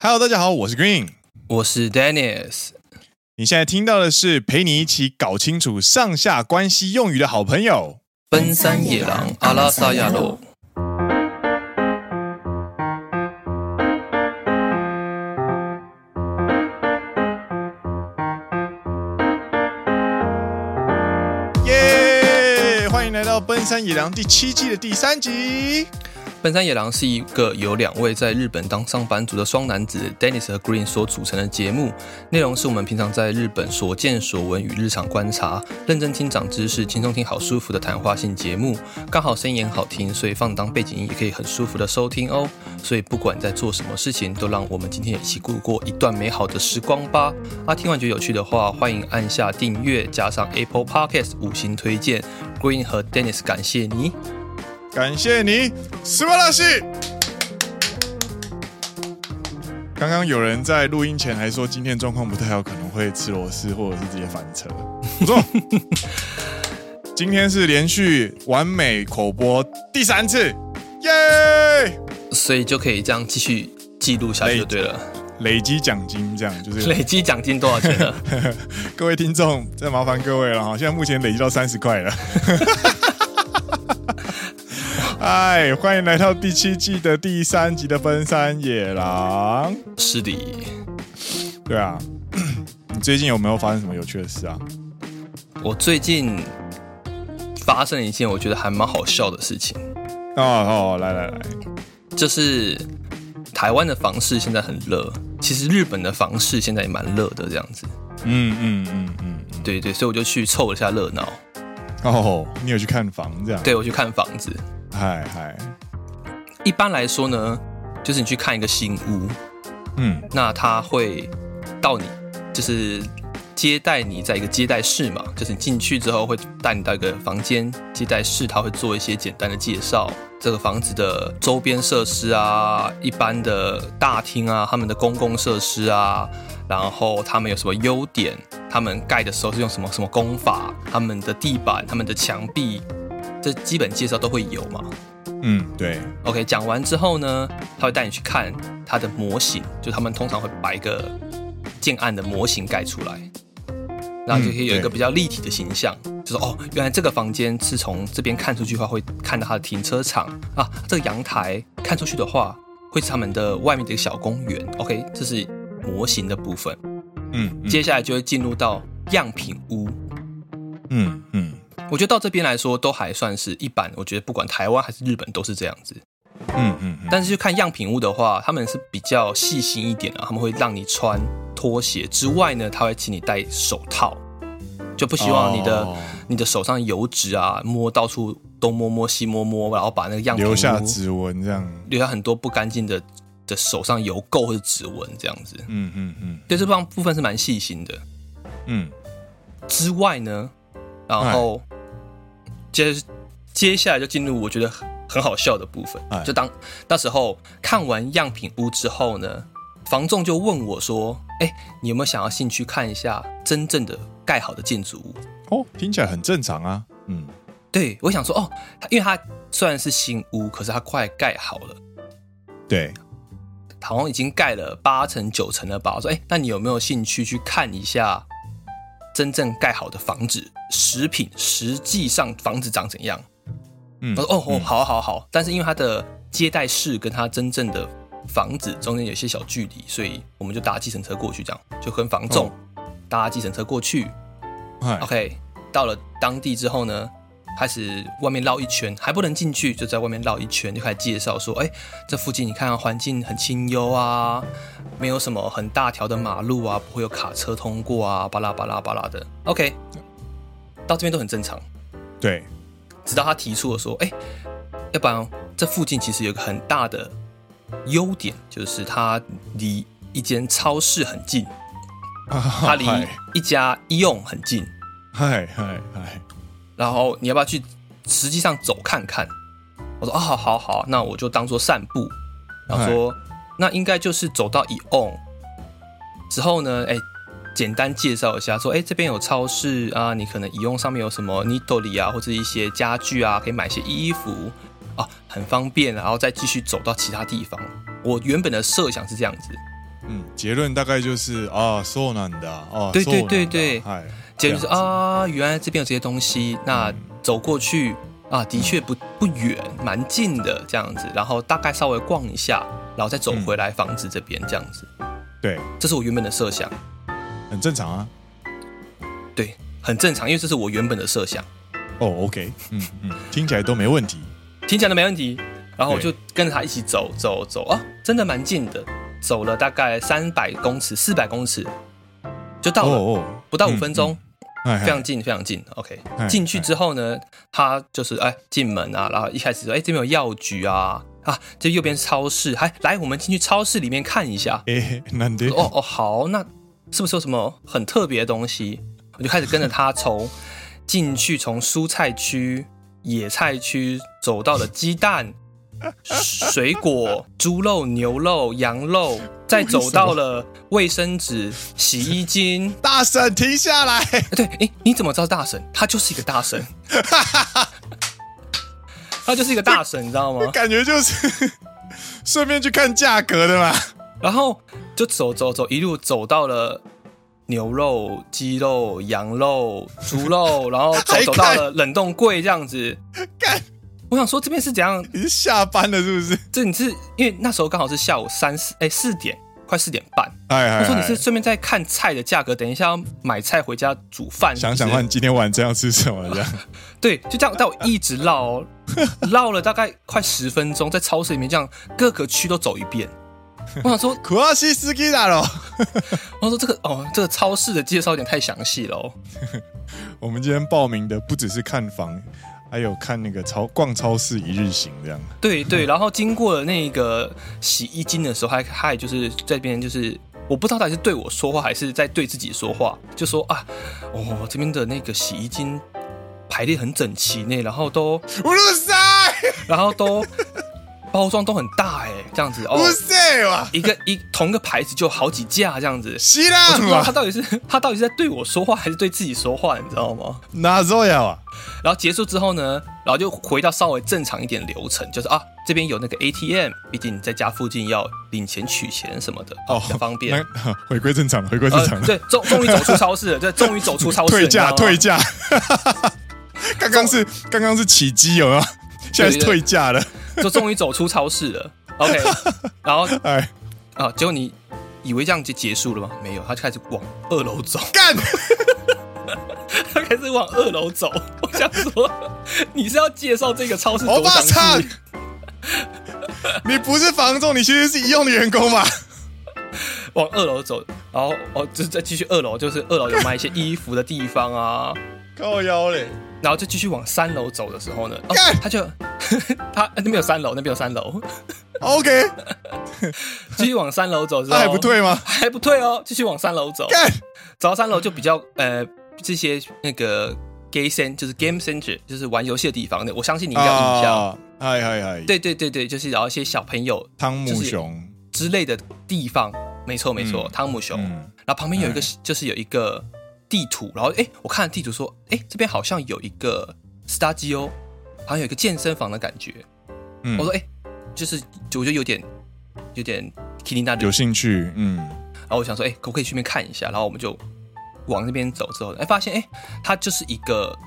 Hello，大家好，我是 Green，我是 Dennis。你现在听到的是陪你一起搞清楚上下关系用语的好朋友——奔山野狼阿拉萨亚罗。耶！欢迎来到《奔山野狼》第七季的第三集。本山野狼是一个由两位在日本当上班族的双男子 Dennis 和 Green 所组成的节目，内容是我们平常在日本所见所闻与日常观察，认真听长知识，轻松听好舒服的谈话性节目。刚好声音很好听，所以放当背景音也可以很舒服的收听哦。所以不管在做什么事情，都让我们今天一起度过一段美好的时光吧。啊，听完觉得有趣的话，欢迎按下订阅，加上 Apple Podcast 五星推荐。Green 和 Dennis 感谢你。感谢你，斯巴拉西。刚刚有人在录音前还说今天状况不太好，可能会吃螺丝或者是直接翻车。不错，今天是连续完美口播第三次，耶！所以就可以这样继续记录下去就对了。累积奖金这样就是累积奖金多少钱呢？各位听众，再麻烦各位了哈，现在目前累积到三十块了。嗨，欢迎来到第七季的第三集的分山野狼。是的，对啊，你最近有没有发生什么有趣的事啊？我最近发生了一件我觉得还蛮好笑的事情。哦哦，来来来，就是台湾的房市现在很热，其实日本的房市现在也蛮热的，这样子。嗯嗯嗯嗯，对对，所以我就去凑了一下热闹。哦，你有去看房这样？对，我去看房子。嗨嗨，一般来说呢，就是你去看一个新屋，嗯，那他会到你，就是接待你在一个接待室嘛，就是你进去之后会带你到一个房间接待室，他会做一些简单的介绍，这个房子的周边设施啊，一般的大厅啊，他们的公共设施啊，然后他们有什么优点，他们盖的时候是用什么什么工法，他们的地板，他们的墙壁。这基本介绍都会有嘛？嗯，对。OK，讲完之后呢，他会带你去看他的模型，就他们通常会把一个建案的模型盖出来，然后就可以有一个比较立体的形象，嗯、就是哦，原来这个房间是从这边看出去的话，会看到它的停车场啊，这个阳台看出去的话，会是他们的外面的一个小公园。OK，这是模型的部分。嗯，嗯接下来就会进入到样品屋。嗯嗯。我觉得到这边来说都还算是一般，我觉得不管台湾还是日本都是这样子。嗯嗯，嗯。但是就看样品屋的话，他们是比较细心一点啊，他们会让你穿拖鞋之外呢，他会请你戴手套，就不希望你的、哦、你的手上油脂啊摸到处东摸摸西摸摸，然后把那个样品留下指纹这样，留下很多不干净的的手上油垢或者指纹这样子。嗯嗯嗯。对，这方部分是蛮细心的。嗯。之外呢，然后。接接下来就进入我觉得很好笑的部分，就当那时候看完样品屋之后呢，房仲就问我说：“哎，你有没有想要兴趣看一下真正的盖好的建筑物？”哦，听起来很正常啊。嗯，对，我想说哦，因为它虽然是新屋，可是它快盖好了，对，好像已经盖了八成九成了吧。我说：“哎，那你有没有兴趣去看一下？”真正盖好的房子，食品实际上房子长怎样？嗯，我说哦哦，好好好，但是因为他的接待室跟他真正的房子中间有些小距离，所以我们就搭计程车过去，这样就跟房重搭计程车过去。哦、OK，到了当地之后呢，开始外面绕一圈，还不能进去，就在外面绕一圈，就开始介绍说：“哎，这附近你看环境很清幽啊，没有什么很大条的马路啊，不会有卡车通过啊，巴拉巴拉巴拉的。”OK，到这边都很正常。对，直到他提出了说：“哎，要不然这附近其实有个很大的优点，就是它离一间超市很近，它离一家医用很近。”嗨嗨嗨。然后你要不要去实际上走看看？我说啊，好好好，那我就当做散步。然后说，那应该就是走到 AEON 之后呢，哎，简单介绍一下，说，哎，这边有超市啊，你可能 AEON 上面有什么 Nitori 啊，或者一些家具啊，可以买些衣服啊，很方便。然后再继续走到其他地方。我原本的设想是这样子， 结论大概就是啊，そうなんだ哦，对对对对，哎， 结论就是啊，原来这边有这些东西，那走过去啊，的确不不远，蛮近的这样子，然后大概稍微逛一下，然后再走回来房子这边这样子。对，这是我原本的设想，很正常啊。对，很正常，因为这是我原本的设想。哦，OK，嗯嗯，听起来都没问题，听起来都没问题。然后我就跟着他一起走走走啊，真的蛮近的，走了大概三百公尺、四百公尺就到了，哦哦。不到五分钟，嗯嗯、非常近，非常近。OK，进去之后呢，他就是哎进门啊，然后一开始说哎这边有药局啊啊，这右边是超市，还来我们进去超市里面看一下。哎，难得哦哦好，那是不是有什么很特别的东西？我就开始跟着他从进去，从蔬菜区、野菜区走到了鸡蛋。水果、猪肉、牛肉、羊肉，再走到了卫生纸、洗衣巾。大婶，停下来！对，哎，你怎么知道大婶？他就是一个大婶，他就是一个大婶，你知道吗？感觉就是 顺便去看价格的嘛。然后就走走走，一路走到了牛肉、鸡肉、羊肉、猪肉，然后走走到了冷冻柜这样子。干。我想说这边是怎样？你是下班了是不是？这你是因为那时候刚好是下午三四哎四点，快四点半。哎，我说你是顺便在看菜的价格，等一下要买菜回家煮饭。想想看，你今天晚上要吃什么这样？对，就这样，但我一直绕，绕了大概快十分钟，在超市里面这样各个区都走一遍。我想说，可惜司机来了。我说这个哦，这个超市的介绍有点太详细了哦。我们今天报名的不只是看房。还有看那个超逛超市一日行这样，对对，然后经过了那个洗衣精的时候，还还就是在这边就是我不知道他是对我说话还是在对自己说话，就说啊，哦这边的那个洗衣精排列很整齐呢，然后都 然后都。包装都很大哎，这样子哦，不是哇，一个一同一个牌子就好几架这样子，是啦，我不知道他到底是他到底是在对我说话还是对自己说话，你知道吗？哪这样啊？然后结束之后呢，然后就回到稍微正常一点流程，就是啊，这边有那个 ATM，毕竟你在家附近要领钱取钱什么的，哦，比较方便。回归正常，回归正常。对，终终于走出超市了，对，终于走出超市。退价，退价。刚刚是刚刚是起机有没有？现在是退价了。就终于走出超市了，OK，然后哎啊，结果你以为这样就结束了吗？没有，他就开始往二楼走，干，他开始往二楼走。我想说，你是要介绍这个超市多详细？你不是房仲，你其实是一用的员工嘛？往二楼走，然后哦，就是再继续二楼，就是二楼有卖一些衣服的地方啊，靠腰嘞。然后就继续往三楼走的时候呢，哦，他就 他那边有三楼，那边有三楼，OK，继续往三楼走之后，他还不退吗？还不退哦，继续往三楼走，走到三楼就比较呃这些那个 Game Center 就是 Game Center 就是玩游戏的地方，我相信你应该有印象，嗨嗨嗨，对对对对，就是然后一些小朋友汤姆熊。之类的地方，没错没错，汤姆熊，然后旁边有一个就是有一个。地图，然后哎，我看了地图说，哎，这边好像有一个 Stadio，好像有一个健身房的感觉。嗯，我说哎，就是我觉得有点有点気になる，有兴趣，嗯。然后我想说，哎，可不可以去那边看一下？然后我们就往那边走之后，哎，发现哎，它就是一个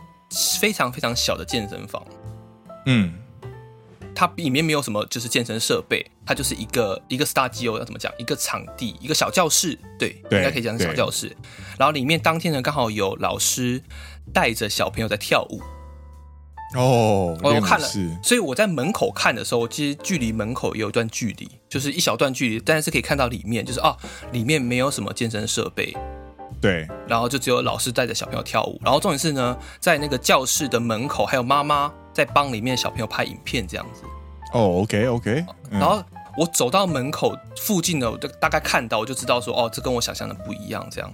非常非常小的健身房。嗯。它里面没有什么，就是健身设备， 它就是一个一个 studio 要怎么讲？一个场地，一个小教室，对，对应该可以讲是小教室。然后里面当天呢，刚好有老师带着小朋友在跳舞。哦，我看了，所以我在门口看的时候，其实距离门口也有一段距离，就是一小段距离，但是可以看到里面，就是哦，里面没有什么健身设备。对，然后就只有老师带着小朋友跳舞，然后重点是呢，在那个教室的门口还有妈妈在帮里面小朋友拍影片这样子。哦，OK OK，然后我走到门口附近的，我就大概看到，我就知道说，哦，这跟我想象的不一样，这样。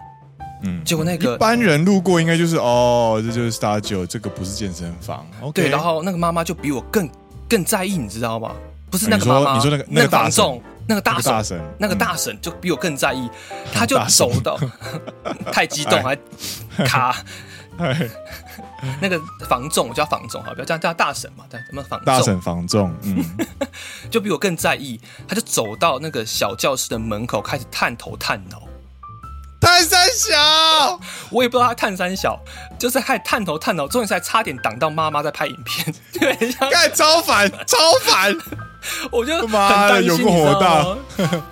嗯，结果那个一般人路过应该就是，哦，这就是 Stadio，这个不是健身房。OK，对，然后那个妈妈就比我更更在意，你知道吗？不是那个妈妈，你说那个那个大众。那个大婶，那个大婶就比我更在意，他就走到，太激动还卡。哎，那个房仲，我叫房仲哈，不要叫叫大婶嘛，对，什么房仲？大婶房仲，嗯，就比我更在意。他就走到那个小教室的门口，开始探头探脑。探三小，我也不知道他探三小，就是还探头探脑，终于是还差点挡到妈妈在拍影片，对，干超烦，超烦，我就很担心，有个火大，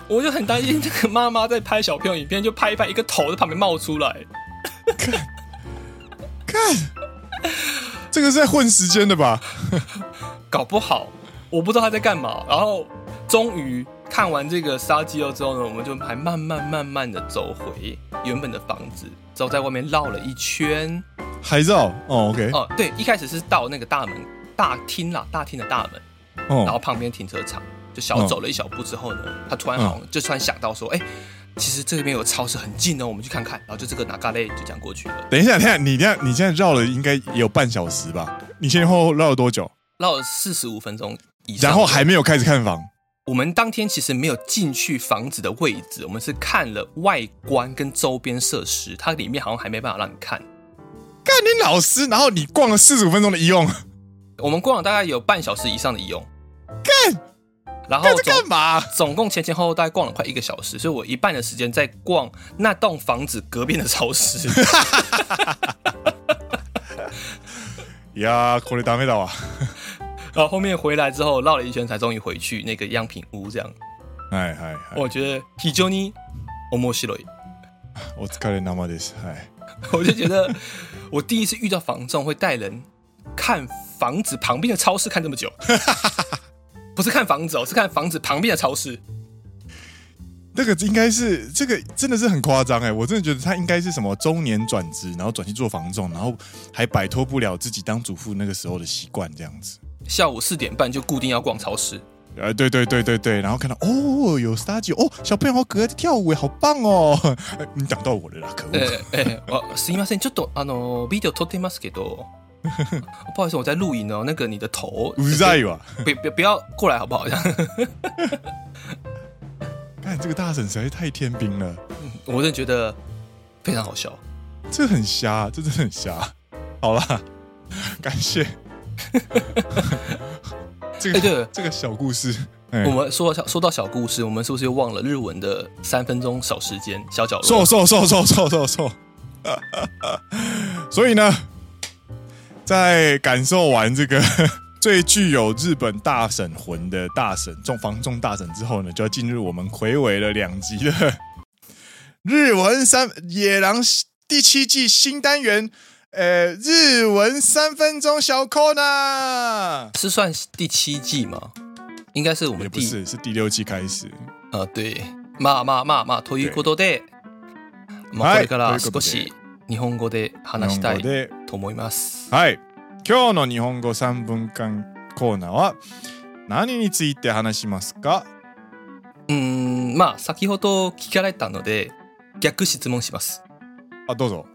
我就很担心这个妈妈在拍小朋友影片，就拍一拍，一个头在旁边冒出来，看，这个是在混时间的吧？搞不好，我不知道他在干嘛，然后终于。看完这个杀鸡肉之后呢，我们就还慢慢慢慢的走回原本的房子，之后在外面绕了一圈，还绕？哦，OK，哦，对，一开始是到那个大门大厅啦，大厅的大门，哦，然后旁边停车场，就小走了一小步之后呢，哦、他突然好像就突然想到说，哎、嗯，其实这边有超市很近哦，我们去看看，然后就这个拿咖喱就这样过去了。等一下，等一下，你这样你现在绕了应该也有半小时吧？你前前后后绕了多久？绕了四十五分钟以上，然后还没有开始看房。我们当天其实没有进去房子的位置，我们是看了外观跟周边设施，它里面好像还没办法让你看。干你老师，然后你逛了四十五分钟的医用，我们逛了大概有半小时以上的医用。干，然后干嘛？总共前前后后大概逛了快一个小时，所以我一半的时间在逛那栋房子隔壁的超市。呀，これダメだわ。然后后面回来之后绕了一圈，才终于回去那个样品屋。这样，哎哎，我觉得非常に面白い。お疲れ様です。哎，我就觉得我第一次遇到房仲会带人看房子旁边的超市看这么久， 不是看房子哦，是看房子旁边的超市。那个应该是这个真的是很夸张哎，我真的觉得他应该是什么中年转职，然后转去做房仲，然后还摆脱不了自己当主妇那个时候的习惯，这样子。下午四点半就固定要逛超市，呃，对对对对对，然后看到哦，有 studio 哦，小朋友好可爱，在跳舞，好棒哦！你讲到我了啦，可恶！哎哎，我すみません，ちょっとあのビデオ撮ってますけど， 不好意思，我在录影哦。那个你的头，不在吧？不不不要过来好不好？这样，看这个大婶实在是太天兵了，我真的觉得非常好笑，这很瞎，这真的很瞎。好啦，感谢。这个、欸、对这个小故事，我们说到说到小故事，我们是不是又忘了日文的三分钟小时间小角落？错错错错错错错！所以呢，在感受完这个最具有日本大婶魂的大婶中房仲大婶之后呢，就要进入我们睽违了两集的日文三野郎第七季新单元。呃，日文三分钟小コーナー，是算第七季吗？应该是我们第不是是第六季开始。啊，对，まあまあまあまあということで、まあこれから少し日本语で话したい と思います。はい、今日の日本语三分间コーナーは何について话しますか？うん、まあ先ほど闻かれたので逆质问します。あ、どうぞ。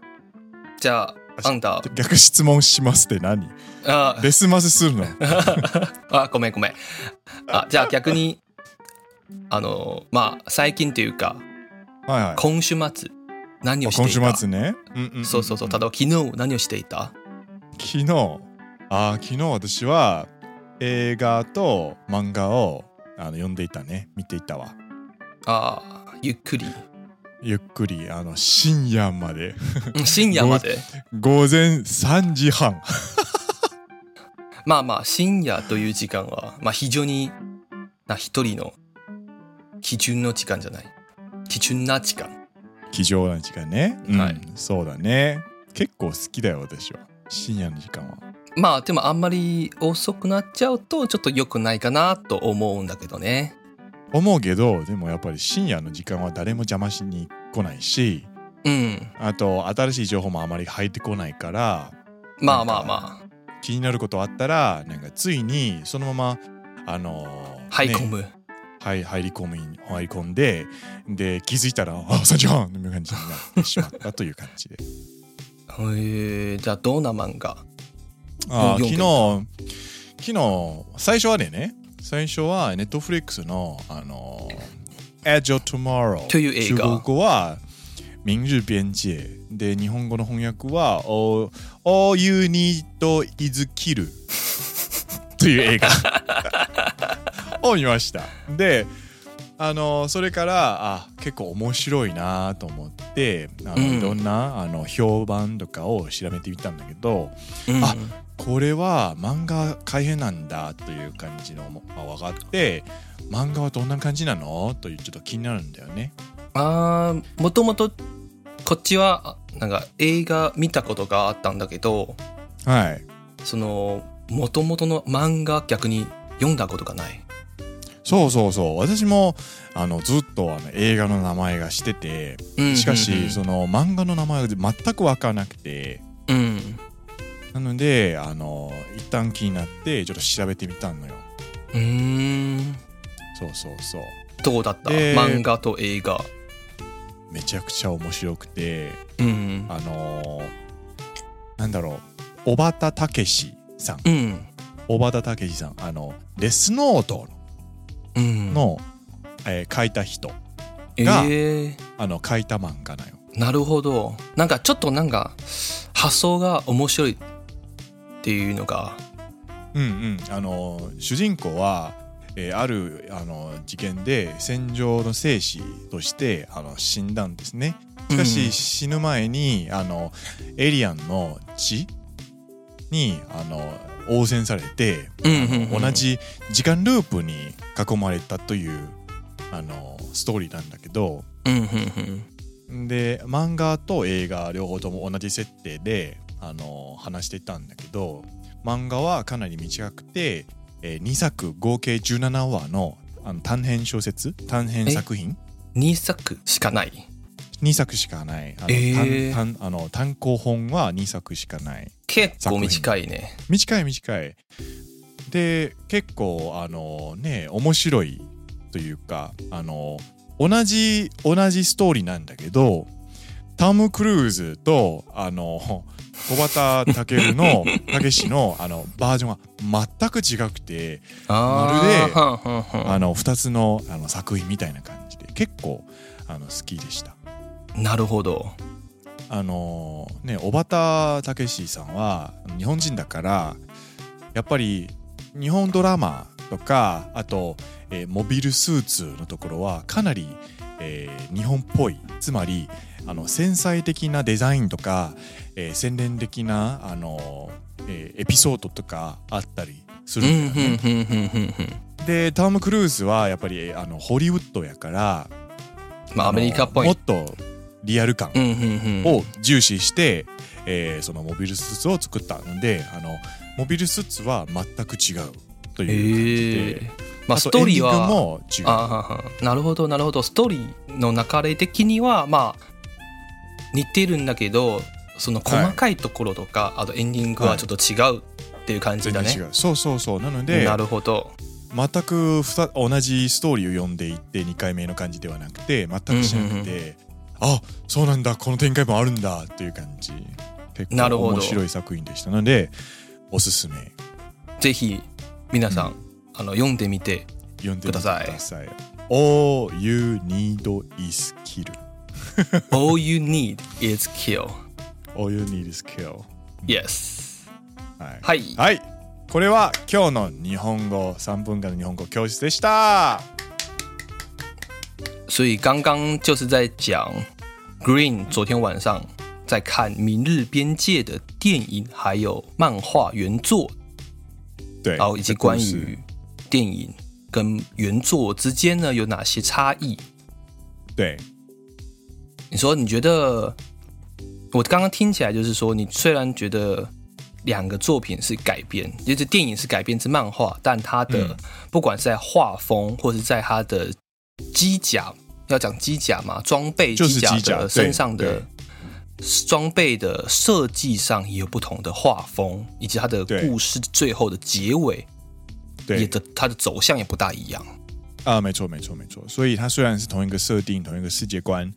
じゃあ。あんた逆质问しますって何？あデスマスするの？あごめんごめんあじゃあ逆にあのまあ最近というか、はいはい、今周末何をしていた？今周末ね、うんうんうん、そうそうそう。ただ昨日何をしていた？昨日？あ昨日私は映画と漫画をあの読んでいたね。见ていたわ。あゆっくり。ゆっくりあの深夜まで。深夜まで？午前3时半。まあまあ深夜という时间は、まあ、非常にな一人の基准の时间じゃない。基准な时间基准な时间ね、うん、はい。そうだね。结构好きだよ私は。深夜の时间は。まあでもあんまり遅くなっちゃうとちょっと良くないかなと思うんだけどね。思うけどでもやっぱり深夜の时间は谁も邪魔しに来ないし、うん、あと新しい情报もあまり入ってこないから。まあまあまあ。気になることあったらなんかついにそのままあのー、入り込む、ね、はい入り込む入り込んでで気づいたらあ3时半の感じになってしまったという感じで。へえじゃあどんな漫画？あ昨日昨日最初はね最初はネットフリックスのあの Edge of Tomorrow という映画。中国语は明日边界で日本语の翻訳は All You Need Is Kill という映画 を见ましたであのそれからあ结构面白いなと思ってあの、うん、いろんなあの评判とかを调べてみたんだけど、うん、あこれは漫画改编なんだという感じのが分かって漫画はどんな感じなのというちょっと気になるんだよね。あもともとこっちはなんか映画见たことがあったんだけど、はい、そのもともとの漫画逆に読んだことがない。そうそうそう。私もあのずっとあの映画の名前がしてて、しかしその漫画の名前が全く分からなくて、うん、なのであの一旦気になってちょっと调べてみたのよ。うん。そうそうそう。どうだった？漫画と映画。めちゃくちゃ面白くて、うん、あのなんだろう。小畑武史さん、うん、小畑武史さん。あのデスノートの、うん、えー、书いた人が、えー、あの书いた漫画なよなるほど。なんかちょっとなんか発想が面白いっていうのが。うんうん。あの主人公は、えー、あるあの事件で戦场の生死としてあの死んだんですね。しかし、うん、死ぬ前にあのエリアンの血にあの応戦されて、同じ时间ループに囲まれたというあのストーリーなんだけど、で漫画と映画両方とも同じ设定であの话してたんだけど漫画はかなり短くて、えー、2作合计17话のあの短编小说短编作品？2作しかない？2作しかない。あの、えー、単あの単行本は2作しかない。结构短いね。短い短い。で结构あのね面白いというかあの同じ同じストーリーなんだけどタム・クルーズとあの小畑武の たけしのあのバージョンは全く违くてまるであの2つのあの作品みたいな感じで结构あの好きでしたなるほど。あのね小畑武史さんは日本人だからやっぱり日本ドラマとかあと、えー、モビルスーツのところはかなり、えー、日本っぽい。つまりあの繊细的なデザインとか、えー、洗练的なあの、えー、エピソードとかあったりするんだよね。でターム・クルーズはやっぱりあのホリウッドやから、まあ、アメリカっぽい。もっとリアル感を重视して、えー、そのモビルスーツを作ったのであのモビルスーツは全く违うという感じで。まあ、ストーリーはも违う。なるほどなるほど。ストーリーの流れ的にはまあ似てるんだけどその细かいところとか、はい、あとエンディングはちょっと违うっていう感じだね、はい、そうそうそう。なのでなるほど。全く同じストーリーを読んでいって2回目の感じではなくて全くしなくて、あそうなんだこの展开もあるんだっていう感じ结构面白い作品でしたのでおすすめぜひ皆さん、うん、あの読んでみてください。All you need is kill All you need is kill. All you need is kill. Yes. はい。はい。はい、これは今日の日本语3分间の日本语教室でした。所以刚刚就是在讲 Green 昨天晚上在看《明日边界》的电影，还有漫画原作，对，然后以及关于电影跟原作之间呢有哪些差异？对。你说你觉得我刚刚听起来就是说，你虽然觉得两个作品是改编，就是电影是改编自漫画，但它的不管是在画风，或是在它的机甲，要讲机甲嘛，装备机甲的身上的装备的设计上也有不同的画风，以及它的故事最后的结尾，也的它的走向也不大一样。啊，没错，没错，没错。所以它虽然是同一个设定，同一个世界观。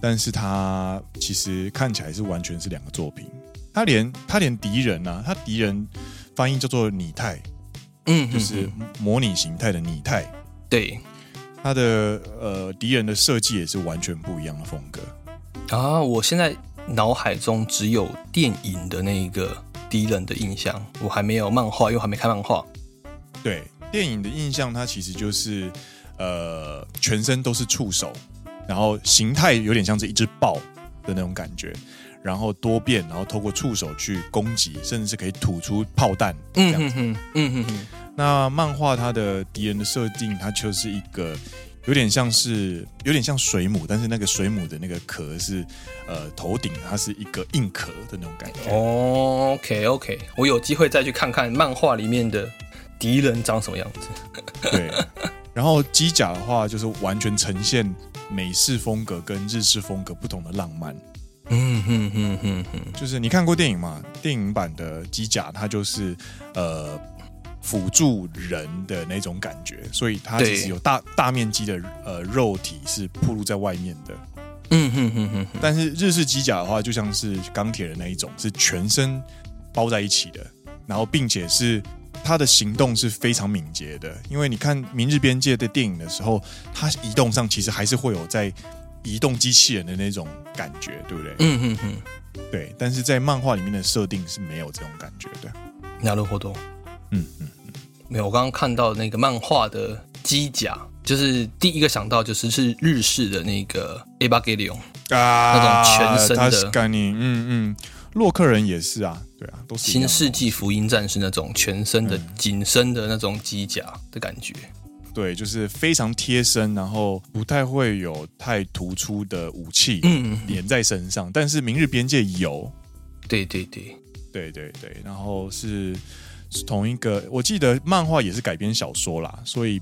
但是它其实看起来是完全是两个作品。他连他连敌人啊，他敌人翻译叫做拟态，嗯，就是模拟形态的拟态。对，他的呃敌人的设计也是完全不一样的风格。啊，我现在脑海中只有电影的那一个敌人的印象，我还没有漫画，因为我还没看漫画。对，电影的印象，它其实就是呃，全身都是触手，然后形态有点像是一只豹的那种感觉，然后多变，然后透过触手去攻击，甚至是可以吐出炮弹。嗯哼哼，嗯哼哼。那漫画它的敌人的设定，它就是一个。有点像是有点像水母，但是那个水母的那个壳是呃头顶，它是一个硬壳的那种感觉。哦，OK OK，我有机会再去看看漫画里面的敌人长什么样子。对，然后机甲的话就是完全呈现美式风格跟日式风格不同的浪漫。嗯哼哼哼哼，就是你看过电影吗？电影版的机甲它就是呃。辅助人的那种感觉，所以它其实有大大面积的呃肉体是暴露在外面的。嗯哼哼哼。但是日式机甲的话，就像是钢铁人那一种，是全身包在一起的，然后并且是它的行动是非常敏捷的。因为你看《明日边界》的电影的时候，它移动上其实还是会有在移动机器人的那种感觉，对不对？嗯哼哼。对，但是在漫画里面的设定是没有这种感觉的。なるほど。 嗯嗯。没有，我刚刚看到那个漫画的机甲，就是第一个想到就是是日式的那个 Evangelion 啊，那种全身的。嗯嗯，洛克人也是啊，对啊，都是新世纪福音战士那种全身的紧身的那种机甲的感觉。对，就是非常贴身，然后不太会有太突出的武器连在身上。嗯、但是明日边界有，对对对对对对，然后是。是同一个，我记得漫画也是改编小说啦，所以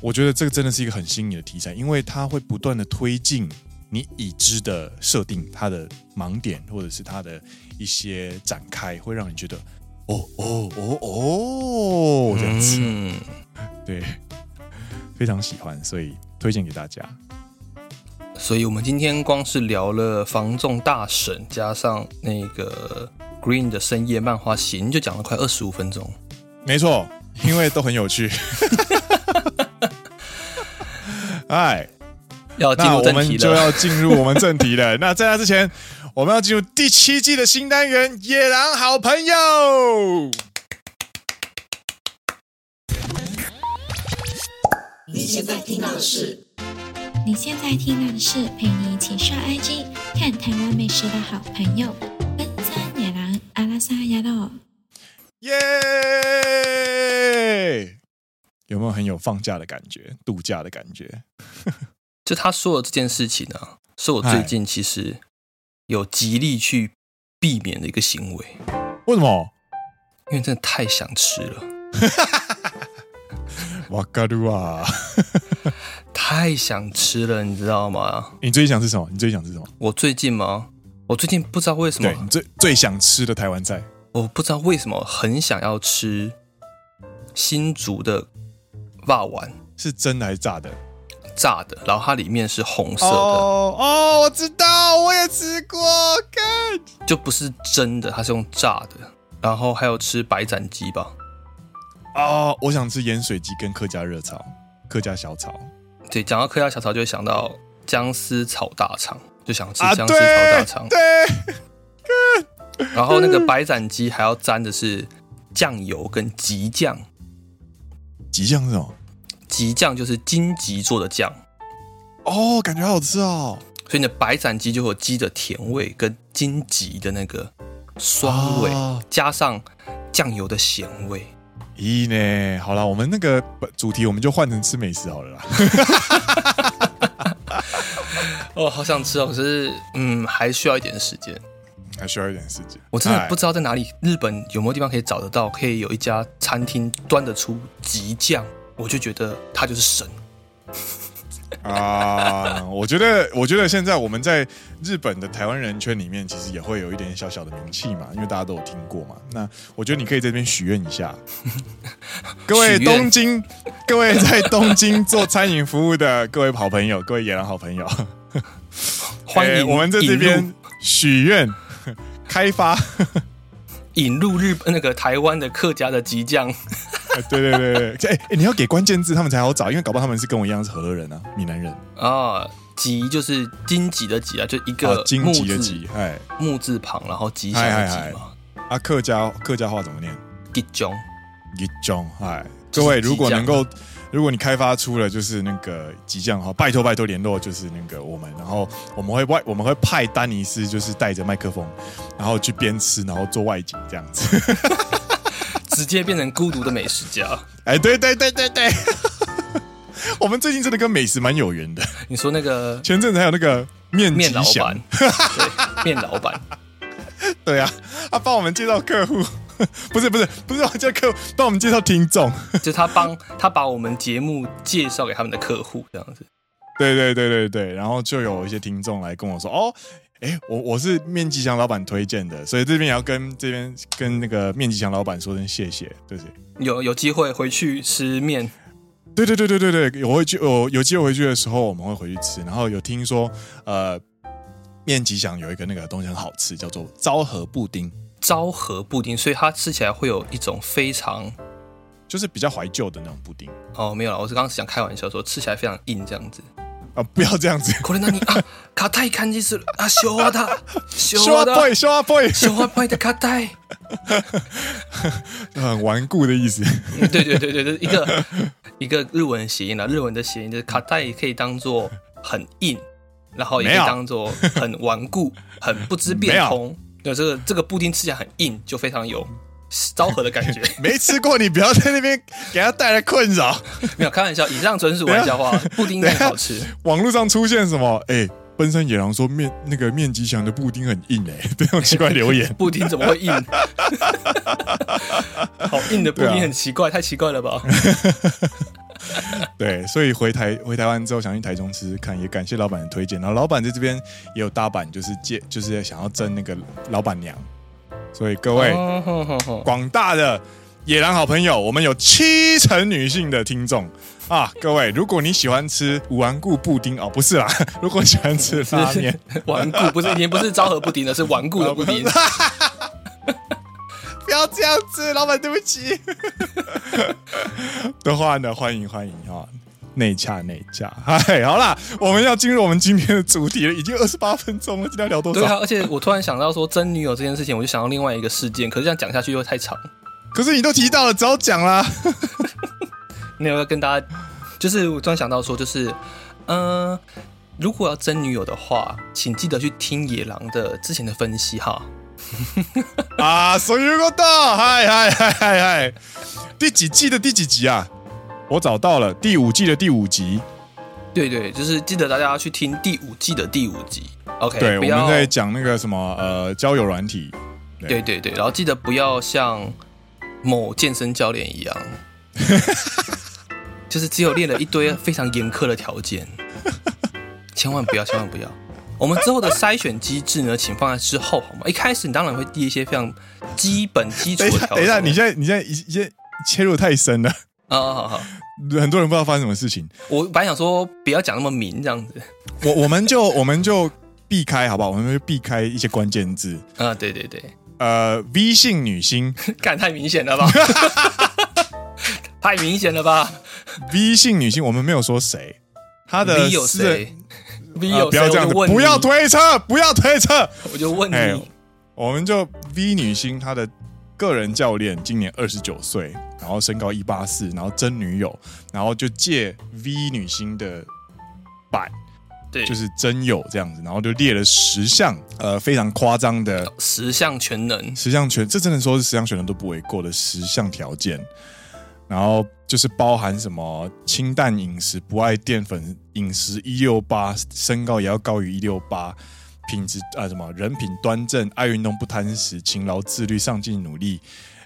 我觉得这个真的是一个很新颖的题材，因为它会不断的推进你已知的设定，它的盲点或者是它的一些展开，会让你觉得哦哦哦哦这样子，嗯、对，非常喜欢，所以推荐给大家。所以我们今天光是聊了防重大神，加上那个。Green 的深夜漫画行就讲了快二十五分钟，没错，因为都很有趣。哎，要进入正题了，那我们就要进入我们正题了。那在那之前，我们要进入第七季的新单元《野狼好朋友》。你现在听到的是？你现在听到的是陪你一起刷 IG、看台湾美食的好朋友。奔山野狼阿拉萨亚诺，耶！有没有很有放假的感觉、度假的感觉？就他说的这件事情呢、啊，是我最近其实有极力去避免的一个行为。为什么？因为真的太想吃了。哇嘎噜啊！太想吃了，你知道吗？你最近想吃什么？你最近想吃什么？我最近吗？我最近不知道为什么，对，你最最想吃的台湾菜，我不知道为什么很想要吃新竹的霸丸，是真的还是炸的？炸的，然后它里面是红色的。哦哦，我知道，我也吃过，看，就不是真的，它是用炸的。然后还有吃白斩鸡吧？哦，我想吃盐水鸡跟客家热炒、客家小炒。对，讲到客家小炒，就会想到姜丝炒大肠。就想吃姜丝炒大肠，对，然后那个白斩鸡还要沾的是酱油跟吉酱，吉酱是什么？吉酱就是荆棘做的酱，哦，感觉好好吃哦。所以你的白斩鸡就会有鸡的甜味跟荆棘的那个酸味，哦、加上酱油的咸味，咦呢？好了，我们那个主题我们就换成吃美食好了啦。哦，好想吃哦！可是，嗯，还需要一点时间，还需要一点时间。我真的不知道在哪里，日本有没有地方可以找得到，可以有一家餐厅端得出极酱，我就觉得它就是神 啊！我觉得，我觉得现在我们在日本的台湾人圈里面，其实也会有一点小小的名气嘛，因为大家都有听过嘛。那我觉得你可以在这边许愿一下，各位东京，各位在东京做餐饮服务的各位好朋友，各位野狼好朋友。欢迎、欸、我们在这边许愿开发引入日本那个台湾的客家的吉酱。对对对对，哎、你要给关键字，他们才好找，因为搞不好他们是跟我一样是河人啊，闽南人啊。吉就是荆棘的棘啊，就一个荆棘的棘，哎，木字旁，然后吉祥的吉嘛。啊，客家客家话怎么念？吉中，吉中，哎，各位如果能够。如果你开发出了就是那个吉将哈，拜托拜托联络就是那个我们，然后我们会外我们会派丹尼斯就是带着麦克风，然后去边吃然后做外景这样子，直接变成孤独的美食家。哎，对对对对对，我们最近真的跟美食蛮有缘的。你说那个前阵子还有那个面面老板，对，面老板，对啊，他帮我们介绍客户。不是不是不是，我叫客户帮我们介绍听众，就他帮他把我们节目介绍给他们的客户这样子。对对对对对，然后就有一些听众来跟我说，哦，哎，我我是面吉祥老板推荐的，所以这边也要跟这边跟那个面吉祥老板说声谢谢，对不对？有有机会回去吃面，对对对对对对，我会去，我有机会回去的时候，我们会回去吃。然后有听说，呃，面吉祥有一个那个东西很好吃，叫做昭和布丁。昭和布丁，所以它吃起来会有一种非常，就是比较怀旧的那种布丁。哦，没有了，我是刚刚想开玩笑说吃起来非常硬这样子。啊，不要这样子。可能那你啊，卡太看见是啊，小花的，小花 boy，小花 boy，小花 boy 的卡太，很顽固的意思。对对对对对，一个一个日文谐音了，日文的谐音就是卡太也可以当做很硬，然后也可以当做很顽固，很不知变通。对，这个这个布丁吃起来很硬，就非常有昭和的感觉。没吃过，你不要在那边给他带来困扰。没有开玩笑，以上纯属玩笑话。布丁很好吃。网络上出现什么？哎，奔山野狼说面那个面吉祥的布丁很硬哎，这种奇怪留言。布丁怎么会硬？好硬的布丁很奇怪，太奇怪了吧？对，所以回台回台湾之后，想去台中吃吃看，也感谢老板的推荐。然后老板在这边也有搭板，就是借，就是想要争那个老板娘。所以各位广大的野狼好朋友，我们有七成女性的听众啊！各位，如果你喜欢吃顽固布丁哦，不是啦，如果喜欢吃拉面顽固，不是已经不是昭和布丁了，是顽固的布丁。不要这样子，老板，对不起。的话呢，欢迎欢迎哈，内洽内洽。嗨，好啦，我们要进入我们今天的主题了，已经二十八分钟了，今天聊多少？对啊，而且我突然想到说真女友这件事情，我就想到另外一个事件，可是这样讲下去又太长。可是你都提到了，只好讲啦。那我要跟大家，就是我突然想到说，就是嗯、呃，如果要真女友的话，请记得去听野狼的之前的分析哈。啊，所以我到，嗨嗨嗨嗨嗨，第几季的第几集啊？我找到了，第五季的第五集。对对，就是记得大家要去听第五季的第五集。OK，对，我们在讲那个什么呃交友软体。对对对，然后记得不要像某健身教练一样，就是只有练了一堆非常严苛的条件，千万不要，千万不要。我们之后的筛选机制呢，请放在之后好吗？一开始你当然会递一些非常基本基础的条件。等一下，你现在你现在一些切入太深了啊！好好好，很多人不知道发生什么事情。我本来想说不要讲那么明这样子，我我们就 我们就避开好不好？我们就避开一些关键字啊！对对对，呃，V 姓女星，干太明显了吧？太明显了吧？V 姓女星，我们没有说谁，她的 V 有谁？V 有、呃、不要这样子，不要推测，不要推测。我就问你、欸，我们就 V 女星，她的个人教练今年二十九岁，然后身高一八四，然后真女友，然后就借 V 女星的版，对，就是真有这样子，然后就列了十项，呃，非常夸张的十项全能，十项全，这真的说是十项全能都不为过的十项条件。然后就是包含什么清淡饮食、不爱淀粉饮食、一六八身高也要高于一六八，品质啊什么人品端正、爱运动不贪食、勤劳自律、上进努力，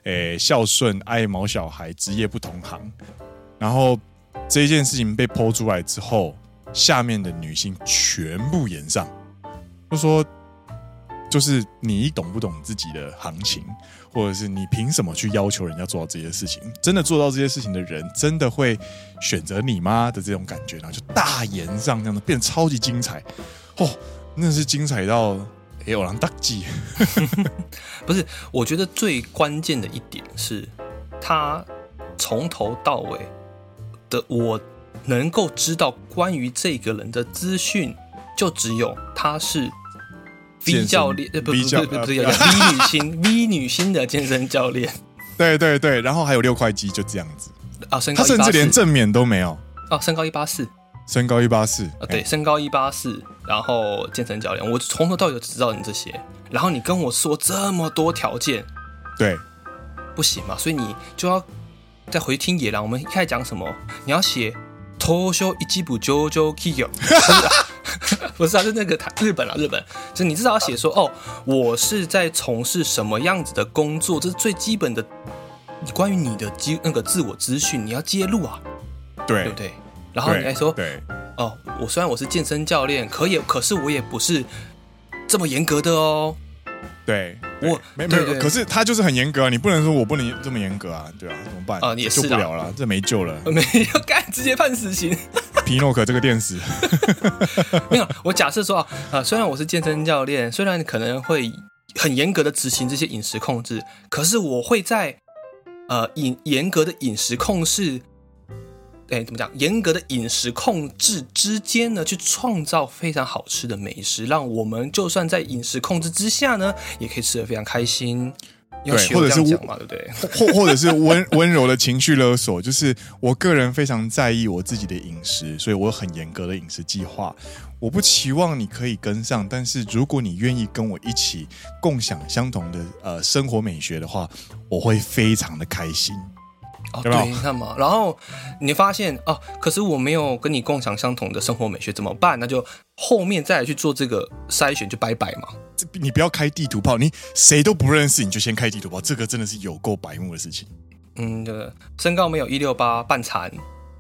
诶孝顺、爱毛小孩、职业不同行。然后这件事情被剖出来之后，下面的女性全部炎上，就说就是你懂不懂自己的行情？或者是你凭什么去要求人家做到这些事情？真的做到这些事情的人，真的会选择你吗？的这种感觉，然后就大炎上这样子，变得超级精彩哦，那是精彩到哎，我让大忌。不是，我觉得最关键的一点是，他从头到尾的我能够知道关于这个人的资讯就只有他是 V 教练，呃，不不不不不，V 女星 V 女星的健身教练。对对对，然后还有六块肌，就这样子啊。身高他甚至连正面都没有啊，身高一八四，身高一八四啊，对，身高一八四，然后健身教练，我从头到尾就知道你这些，然后你跟我说这么多条件，对，不行嘛，所以你就要再回听野狼，我们一开始讲什么？你要写。东证一部上场企业，不是啊，是那个台日本啊，日本，就你至少要写说，哦，我是在从事什么样子的工作，这是最基本的，关于你的基那个自我资讯，你要揭露啊，对，对不对？然后你还说，对，哦，我虽然我是健身教练，可也，可是我也不是这么严格的哦。对，我没没有，可是他就是很严格啊，你不能说我不能这么严格啊，对啊，怎么办啊？也救不了了，这没救了，没有干，直接判死刑。皮诺可这个电死，没有。我假设说啊，啊，虽然我是健身教练，虽然可能会很严格的执行这些饮食控制，可是我会在呃饮严格的饮食控制。哎，怎么讲？严格的饮食控制之间呢，去创造非常好吃的美食，让我们就算在饮食控制之下呢，也可以吃得非常开心。对，或者是讲嘛，对不对？或或者是温 温柔的情绪勒索，就是我个人非常在意我自己的饮食，所以我有很严格的饮食计划。我不期望你可以跟上，但是如果你愿意跟我一起共享相同的呃生活美学的话，我会非常的开心。哦，对，你看嘛，然后你发现哦，可是我没有跟你共享相同的生活美学，怎么办？那就后面再来去做这个筛选，就拜拜嘛。这你不要开地图炮，你谁都不认识，你就先开地图炮，这个真的是有够白目的事情。嗯，这个身高没有一六八，半残。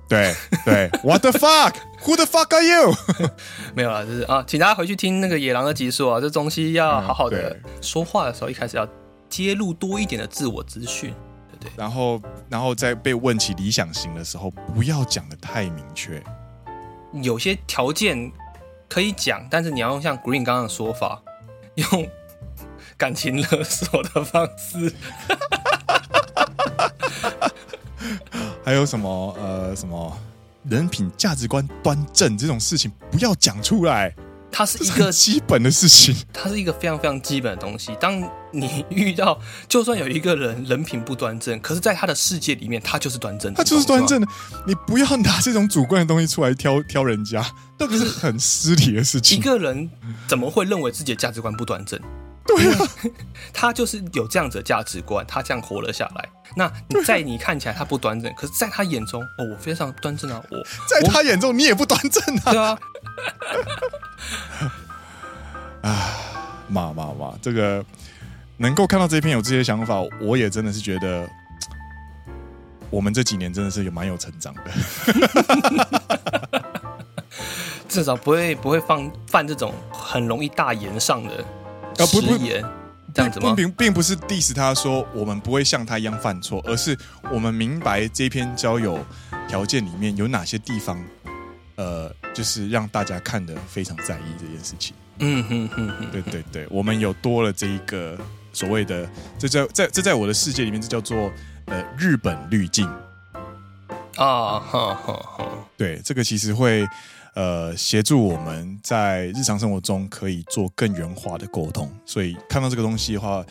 对对，What the fuck？Who the fuck are you？没有了，就是啊，请大家回去听那个野狼的集数啊，这东西要好好的说话的时候，一开始要揭露多一点的自我资讯。对，然后，然后在被问起理想型的时候，不要讲的太明确。有些条件可以讲，但是你要用像 Green 刚刚的说法，用感情勒索的方式。还有什么呃，什么人品价值观端正这种事情，不要讲出来。它是一个基本的事情，它是一个非常非常基本的东西。当你遇到，就算有一个人人品不端正，可是在他的世界里面，他就是端正的，他就是端正的。你不要拿这种主观的东西出来挑挑人家，那个是很失礼的事情。一个人怎么会认为自己的价值观不端正？对啊，他就是有这样子的价值观，他这样活了下来。那在你看起来他不端正，可是在他眼中，哦，我非常端正啊！我 在他眼中你也不端正啊！对啊。啊，妈妈妈，这个能够看到这篇有这些想法，我也真的是觉得，我们这几年真的是有蛮有成长的，至少不会不会放犯这种很容易大言上的食言，啊、这样子吗？并并不是 diss 他说我们不会像他一样犯错，而是我们明白这篇交友条件里面有哪些地方。呃，就是让大家看得非常在意这件事情。嗯哼哼哼，对对对，我们有多了这一个所谓的，这在在这在我的世界里面，这叫做呃日本滤镜。啊哈哈哈，对，这个其实会呃协助我们在日常生活中可以做更圆滑的沟通。所以看到这个东西的话，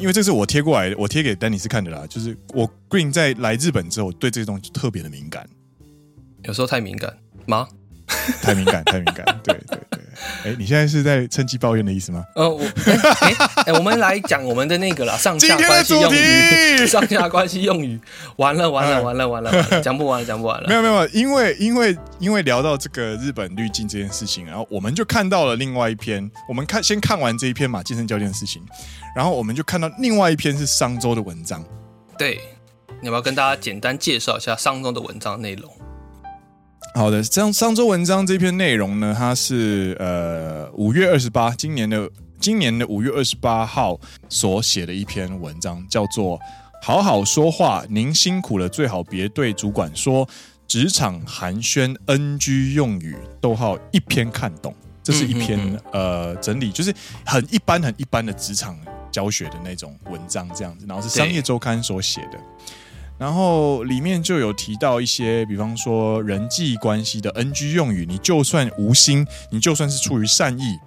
因为这是我贴过来，我贴给丹尼斯看的啦。就是我 Green 在来日本之后，对这些东西特别的敏感，有时候太敏感。吗？太敏感，太敏感。对对对，哎，你现在是在趁机抱怨的意思吗？呃，我哎哎，我们来讲我们的那个啦，上下关系用语，上下关系用语。完了完了完了完了，讲不完了讲不完了。没有没有，因为因为因为聊到这个日本滤镜这件事情，然后我们就看到了另外一篇。我们看先看完这一篇嘛，健身教练的事情，然后我们就看到另外一篇是商周的文章。对，你要不要跟大家简单介绍一下商周的文章内容？好的，上上周文章这篇内容呢，它是呃五月二十八，今年的今年的五月二十八号所写的一篇文章，叫做《好好说话》，您辛苦了，最好别对主管说。职场寒暄 NG 用语，逗号一篇看懂，这是一篇嗯嗯嗯呃整理，就是很一般很一般的职场教学的那种文章，这样子，然后是商业周刊所写的。然后里面就有提到一些，比方说人际关系的 NG 用语，你就算无心，你就算是出于善意，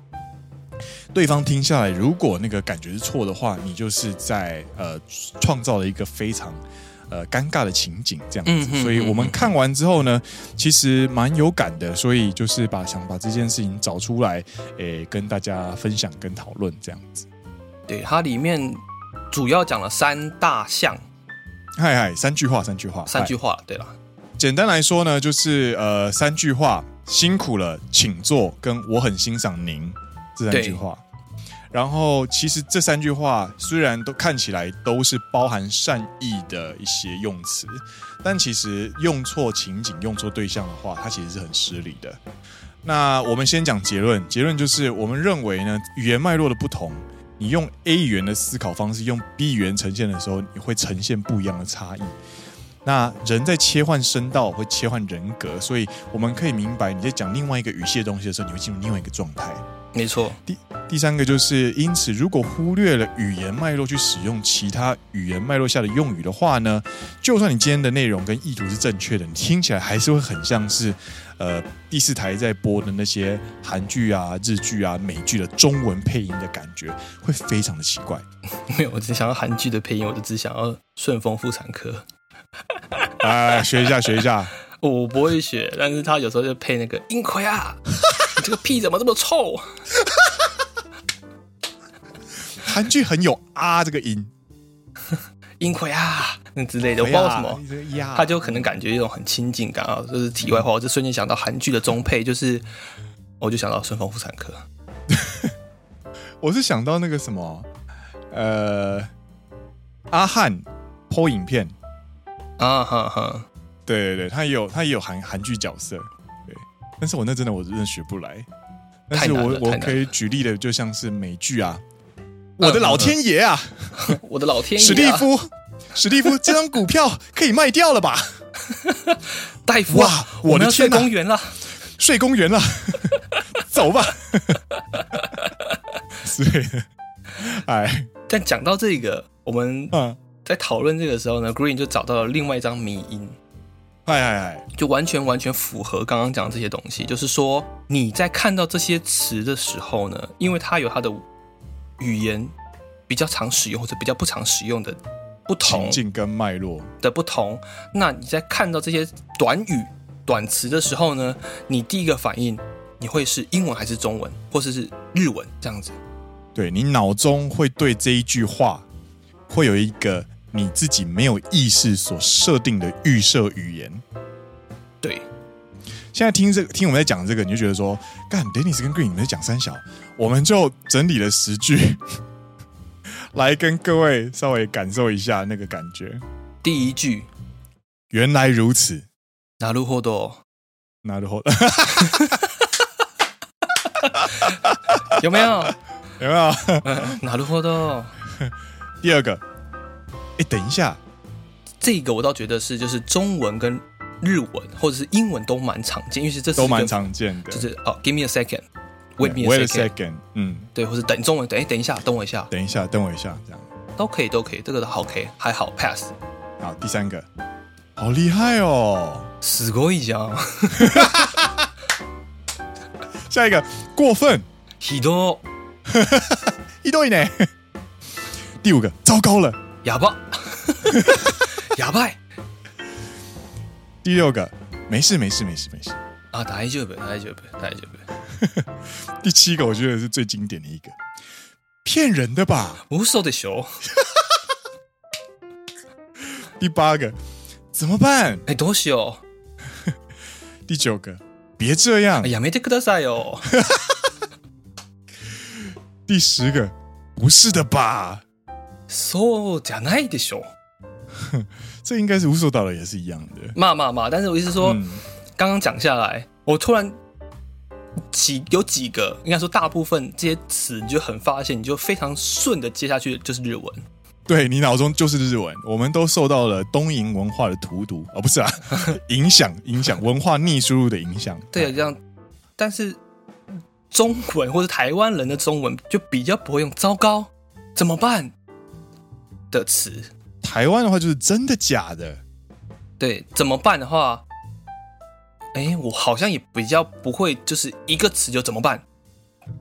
对方听下来，如果那个感觉是错的话，你就是在呃创造了一个非常呃尴尬的情景，这样子。所以我们看完之后呢，其实蛮有感的，所以就是把想把这件事情找出来，诶，跟大家分享跟讨论这样子。对，它里面主要讲了三大项。嗨嗨，三句话，三句话，三句话。对了，简单来说呢，就是呃，三句话，辛苦了，请坐，跟我很欣赏您这三句话。然后，其实这三句话虽然都看起来都是包含善意的一些用词，但其实用错情景、用错对象的话，它其实是很失礼的。那我们先讲结论，结论就是我们认为呢，语言脉络的不同。你用 A 语言的思考方式，用 B 语言呈现的时候，你会呈现不一样的差异。那人在切换声道，会切换人格，所以我们可以明白，你在讲另外一个语系的东西的时候，你会进入另外一个状态。没错。第第三个就是，因此，如果忽略了语言脉络去使用其他语言脉络下的用语的话呢，就算你今天的内容跟意图是正确的，你听起来还是会很像是。呃，第四台在播的那些韩剧啊、日剧啊、美剧的中文配音的感觉，会非常的奇怪。没有，我只想要韩剧的配音，我就只想要顺丰妇产科。哎，学一下，学一下。我不会学，但是他有时候就配那个英奎啊，你 这个屁怎么这么臭？韩剧很有啊这个音。英奎啊，那之类的，我不知道什么，他就可能感觉一种很亲近感啊。就是题外话，我就瞬间想到韩剧的中配，就是我就想到顺丰妇产科。我是想到那个什么，呃，阿汉 po 影片啊哈哈，对对对，他也有他也有韩韩剧角色，对，但是我那真的我真的学不来。但是我我可以举例的，就像是美剧啊。我的老天爷啊！我的老天爷、啊，史蒂夫，史蒂夫，这张股票可以卖掉了吧？大夫啊，我的天哪！睡公园了，睡公园了，走吧。是的，哎，但讲到这个，我们在讨论这个的时候呢、嗯、，Green 就找到了另外一张迷因，哎哎哎，就完全完全符合刚刚讲这些东西。就是说，你在看到这些词的时候呢，因为它有它的。语言比较常使用或者比较不常使用的不同情境跟脉络的不同，那你在看到这些短语短词的时候呢，你第一个反应你会是英文还是中文，或者是日文这样子？对，你脑中会对这一句话会有一个你自己没有意识所设定的预设语言。对。现在听这个，听我们在讲这个，你就觉得说，干，Dennis 跟 Green 你们在讲三小，我们就整理了十句，来跟各位稍微感受一下那个感觉。第一句，原来如此，なるほど，なるほど，有没有？有没有？なるほど。第二个，哎，等一下，这个我倒觉得是就是中文跟。日文或者是英文都蛮常见，因为这是都蛮常见的。就是哦，give me a second，wait me a second，嗯，对，或者等中文，等一等一下，等我一下，等一下，等我一下，这样都可以，都可以，这个都 OK，还好 pass。好，第三个，好厉害哦，すごいじゃん。下一个，过分，ひどひどいね。第五个，糟糕了，やば，やばい。第六个，没事没事没事没事 啊，大丈夫大丈夫大丈夫。第七个，我觉得是最经典的一个，骗人的吧？嘘でしょ。第八个，怎么办？哎，どうしよう。第九个，别这样，やめてくださいよ。第十个，不是的吧？そうじゃないでしょ。这应该是无所道的，也是一样的。骂骂骂！但是我意思是说，嗯、 刚刚讲下来，我突然几有几个，应该说大部分这些词，你就很发现，你就非常顺的接下去就是日文。对，你脑中就是日文。我们都受到了东瀛文化的荼毒，哦，不是啊，影响影响文化逆输入的影响。对啊，这样。但是中文或者台湾人的中文就比较不会用“糟糕”怎么办的词。台湾的话就是真的假的，对，怎么办的话，哎，我好像也比较不会，就是一个词就怎么办，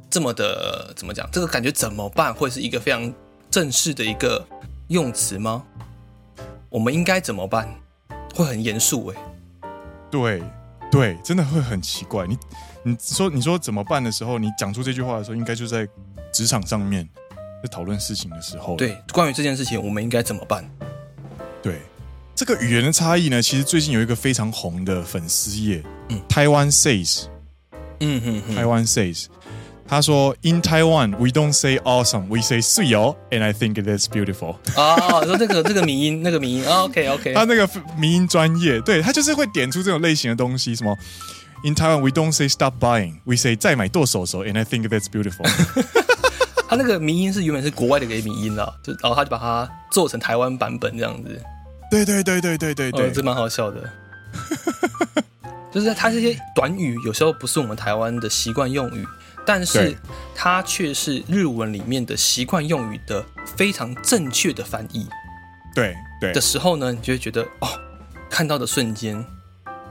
这么的怎么讲？这个感觉怎么办会是一个非常正式的一个用词吗？我们应该怎么办？会很严肃哎。对对，真的会很奇怪。你你说你说怎么办的时候，你讲出这句话的时候，应该就在职场上面在讨论事情的时候。对，关于这件事情，我们应该怎么办？对，这个语言的差异呢，其实最近有一个非常红的粉丝页，嗯，Taiwan Says，嗯哼哼，Taiwan Says。他说：“In Taiwan, we don't say awesome, we say 碎哦，and I think is beautiful。”哦，说这个这个迷音，那个迷音，OK OK。他那个迷音专业，对他就是会点出这种类型的东西，什么 “In Taiwan, we don't say stop buying, we say 再买剁手手，and I think that's beautiful。”他那个迷音是原本是国外的一个迷音啊，就然后他就把它做成台湾版本这样子。对对对对对对对，这蛮好笑的。就是它这些短语有时候不是我们台湾的习惯用语。但是它却是日文里面的习惯用语的非常正确的翻译。对对的时候呢，你就会觉得哦，看到的瞬间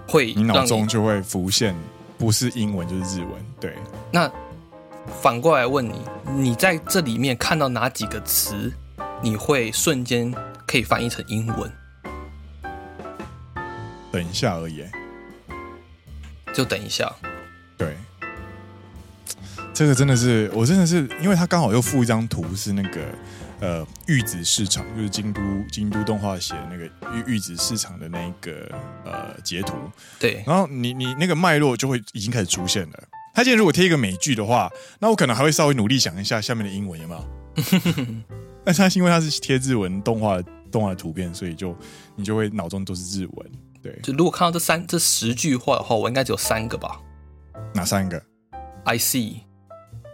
会你脑中就会浮现，不是英文就是日文。对，那反过来问你，你在这里面看到哪几个词，你会瞬间可以翻译成英文？等一下而已，就等一下。对。这个真的是，我真的是，因为他刚好又附一张图，是那个呃玉子市场，就是京都京都动画写的那个玉玉子市场的那个呃截图。对，然后你你那个脉络就会已经开始出现了。他今天如果贴一个美剧的话，那我可能还会稍微努力想一下下面的英文有没有。但是他是因为他是贴日文动画动画的图片，所以就你就会脑中都是日文。对，就如果看到这三这十句话的话，我应该只有三个吧？哪三个？I see。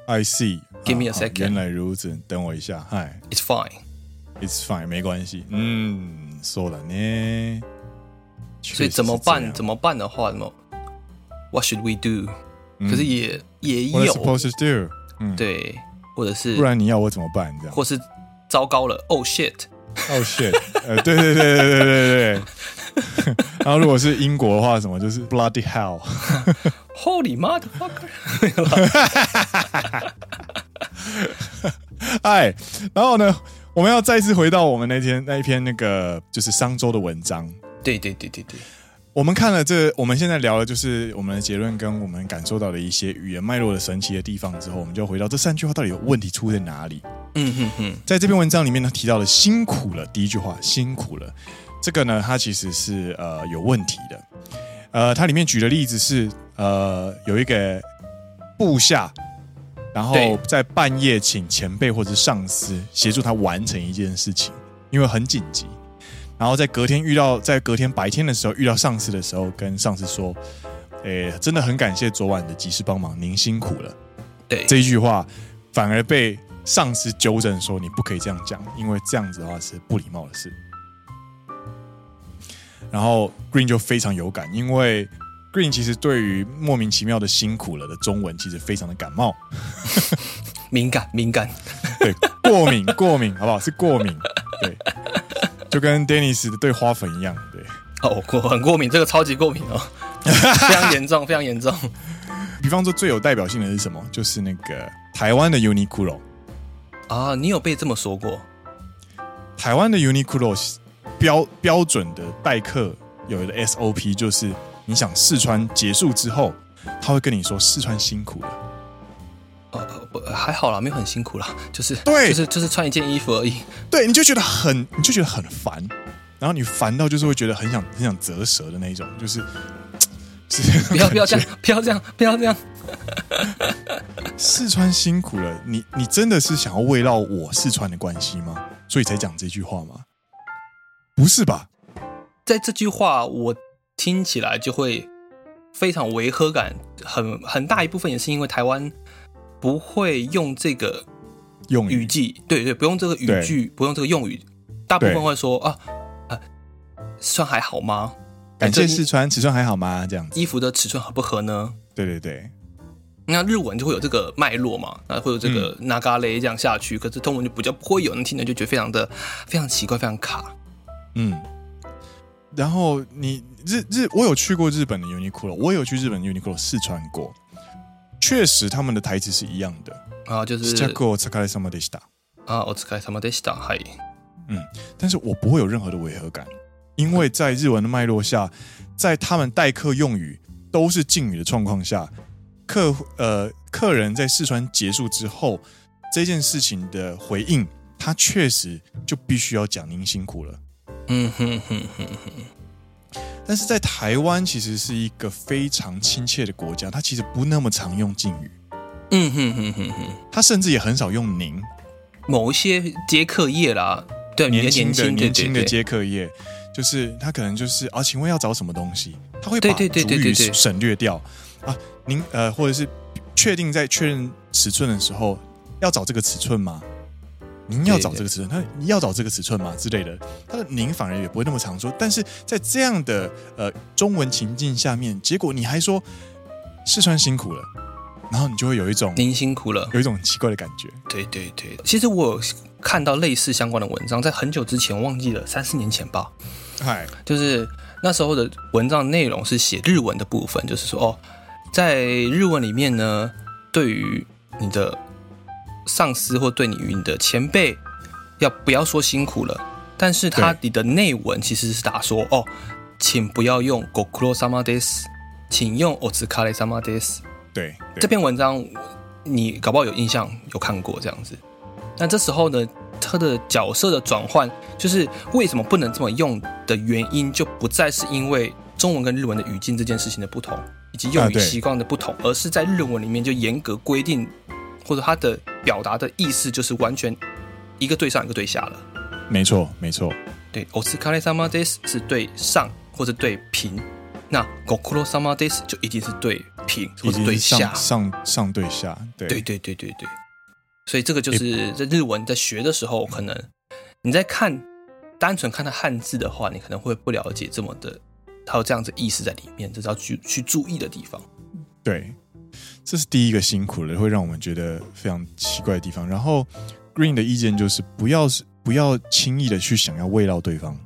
I see. Give me a second. 原来如此，等我一下。嗨，It's fine. It's fine，没关系。嗯，说了呢。所以怎么办？怎么办的话，怎么？What should we do？可是也也有。What supposed to do？嗯，对，或者是不然你要我怎么办？这样，或是糟糕了，Oh shit！Oh shit！呃，对对对对对对对。然后如果是英国的话，什么就是 Bloody hell！Holy motherfucker！哎，然后呢，我们要再次回到我们那天那一篇那个就是商周的文章。对对对对对，我们看了这，我们现在聊的就是我们的结论跟我们感受到的一些语言脉络的神奇的地方之后，我们就回到这三句话到底有问题出在哪里？嗯哼哼，在这篇文章里面呢，提到了辛苦了，第一句话辛苦了，这个呢，它其实是呃有问题的。呃，它里面举的例子是。呃，有一个部下，然后在半夜请前辈或者上司协助他完成一件事情，因为很紧急。然后在隔天遇到，在隔天白天的时候遇到上司的时候，跟上司说：“诶，真的很感谢昨晚的及时帮忙，您辛苦了。”对，这一句话反而被上司纠正说：“你不可以这样讲，因为这样子的话是不礼貌的事。”然后 Green 就非常有感，因为。Green 其实对于莫名其妙的辛苦了的中文其实非常的感冒，敏感 敏感，对，过敏过敏，好不好？是过敏，对，就跟 Dennis 的对花粉一样，对，哦，过很过敏，这个超级过敏哦，非常严重，非常严重。比方说最有代表性的是什么？就是那个台湾的 Uniqlo 啊，你有被这么说过？台湾的 Uniqlo 标标准的代课有一个 SOP 就是。你想试穿结束之后，他会跟你说试穿辛苦了。还好啦，没有很辛苦啦，就是对，就是就是穿一件衣服而已。对，你就觉得很，你就觉得很烦，然后你烦到就是会觉得很想很想折舌的那种，就是，是不要不要这样，不要这样，不要这样。试穿辛苦了，你你真的是想要围绕我试穿的关系吗？所以才讲这句话吗？不是吧？在这句话我。听起来就会非常违和感，很很大一部分也是因为台湾不会用这个用语句，对对，不用这个语句，不用这个用语，大部分会说啊啊，试穿还好吗？感谢试穿，尺寸还好吗？这样子，衣服的尺寸合不合呢？对对对，那日文就会有这个脉络嘛，那会有这个那嘎雷这样下去，可是中文就比较不会有人听的，就觉得非常的非常奇怪，非常卡，嗯。 然后你日日，我有去过日本的 Uniqlo，我有去日本的 Uniqlo 试穿过，确实他们的台词是一样的啊，就是试着お疲れ様でした啊，お疲れ様でした，嗨，嗯，但是我不会有任何的违和感，因为在日文的脉络下，在他们待客用语都是敬语的状况下，客呃客人在试穿结束之后，这件事情的回应，他确实就必须要讲您辛苦了。 嗯哼哼哼哼，但是在台湾其实是一个非常亲切的国家，它其实不那么常用敬语。嗯哼哼哼哼，它甚至也很少用您。某一些接客业啦，对年轻的年轻的接客业，就是他可能就是啊，请问要找什么东西？他会把主语省略掉啊。您呃，或者是确定在确认尺寸的时候要找这个尺寸吗？您要找这个尺寸，他要找这个尺寸吗？之类的，他的您反而也不会那么常说。但是在这样的呃中文情境下面，结果你还说试穿辛苦了，然后你就会有一种您辛苦了，有一种奇怪的感觉。对对对，其实我有看到类似相关的文章，在很久之前，忘记了三四年前吧。嗨，就是那时候的文章内容是写日文的部分，就是说哦，在日文里面呢，对于你的。上司或对你与你的前辈，要不要说辛苦了？但是他你的内文其实是打说哦，请不要用ご苦労様です，请用お疲れ様です。对，这篇文章你搞不好有印象，有看过这样子。那这时候呢，他的角色的转换，就是为什么不能这么用的原因，就不再是因为中文跟日文的语境这件事情的不同，以及用语习惯的不同，而是在日文里面就严格规定。 或者他的表达的意思就是完全一个对上一个对下了。没错，没错。对，お疲れ様です是对上或者对平，那ご苦労様です就一定是对平或者对下，上上，上对下。对对对对对对。所以这个就是在日文在学的时候，可能你在看单纯看它汉字的话，你可能会不了解这么的，它有这样子意思在里面，这是要去去注意的地方。对。 这是第一个辛苦了，会让我们觉得非常奇怪的地方。然后，Green 的意见就是不要是不要轻易的去想要慰劳对方，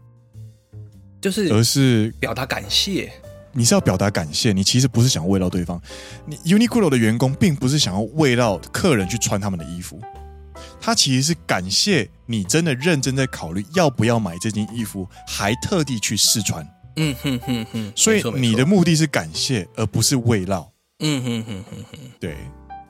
就是而是表达感谢。你是要表达感谢，你其实不是想要慰劳对方。你 Uniqlo 的员工并不是想要慰劳客人去穿他们的衣服，他其实是感谢你真的认真在考虑要不要买这件衣服，还特地去试穿。嗯哼哼哼，所以你的目的是感谢，而不是慰劳。嗯哼哼哼哼，对，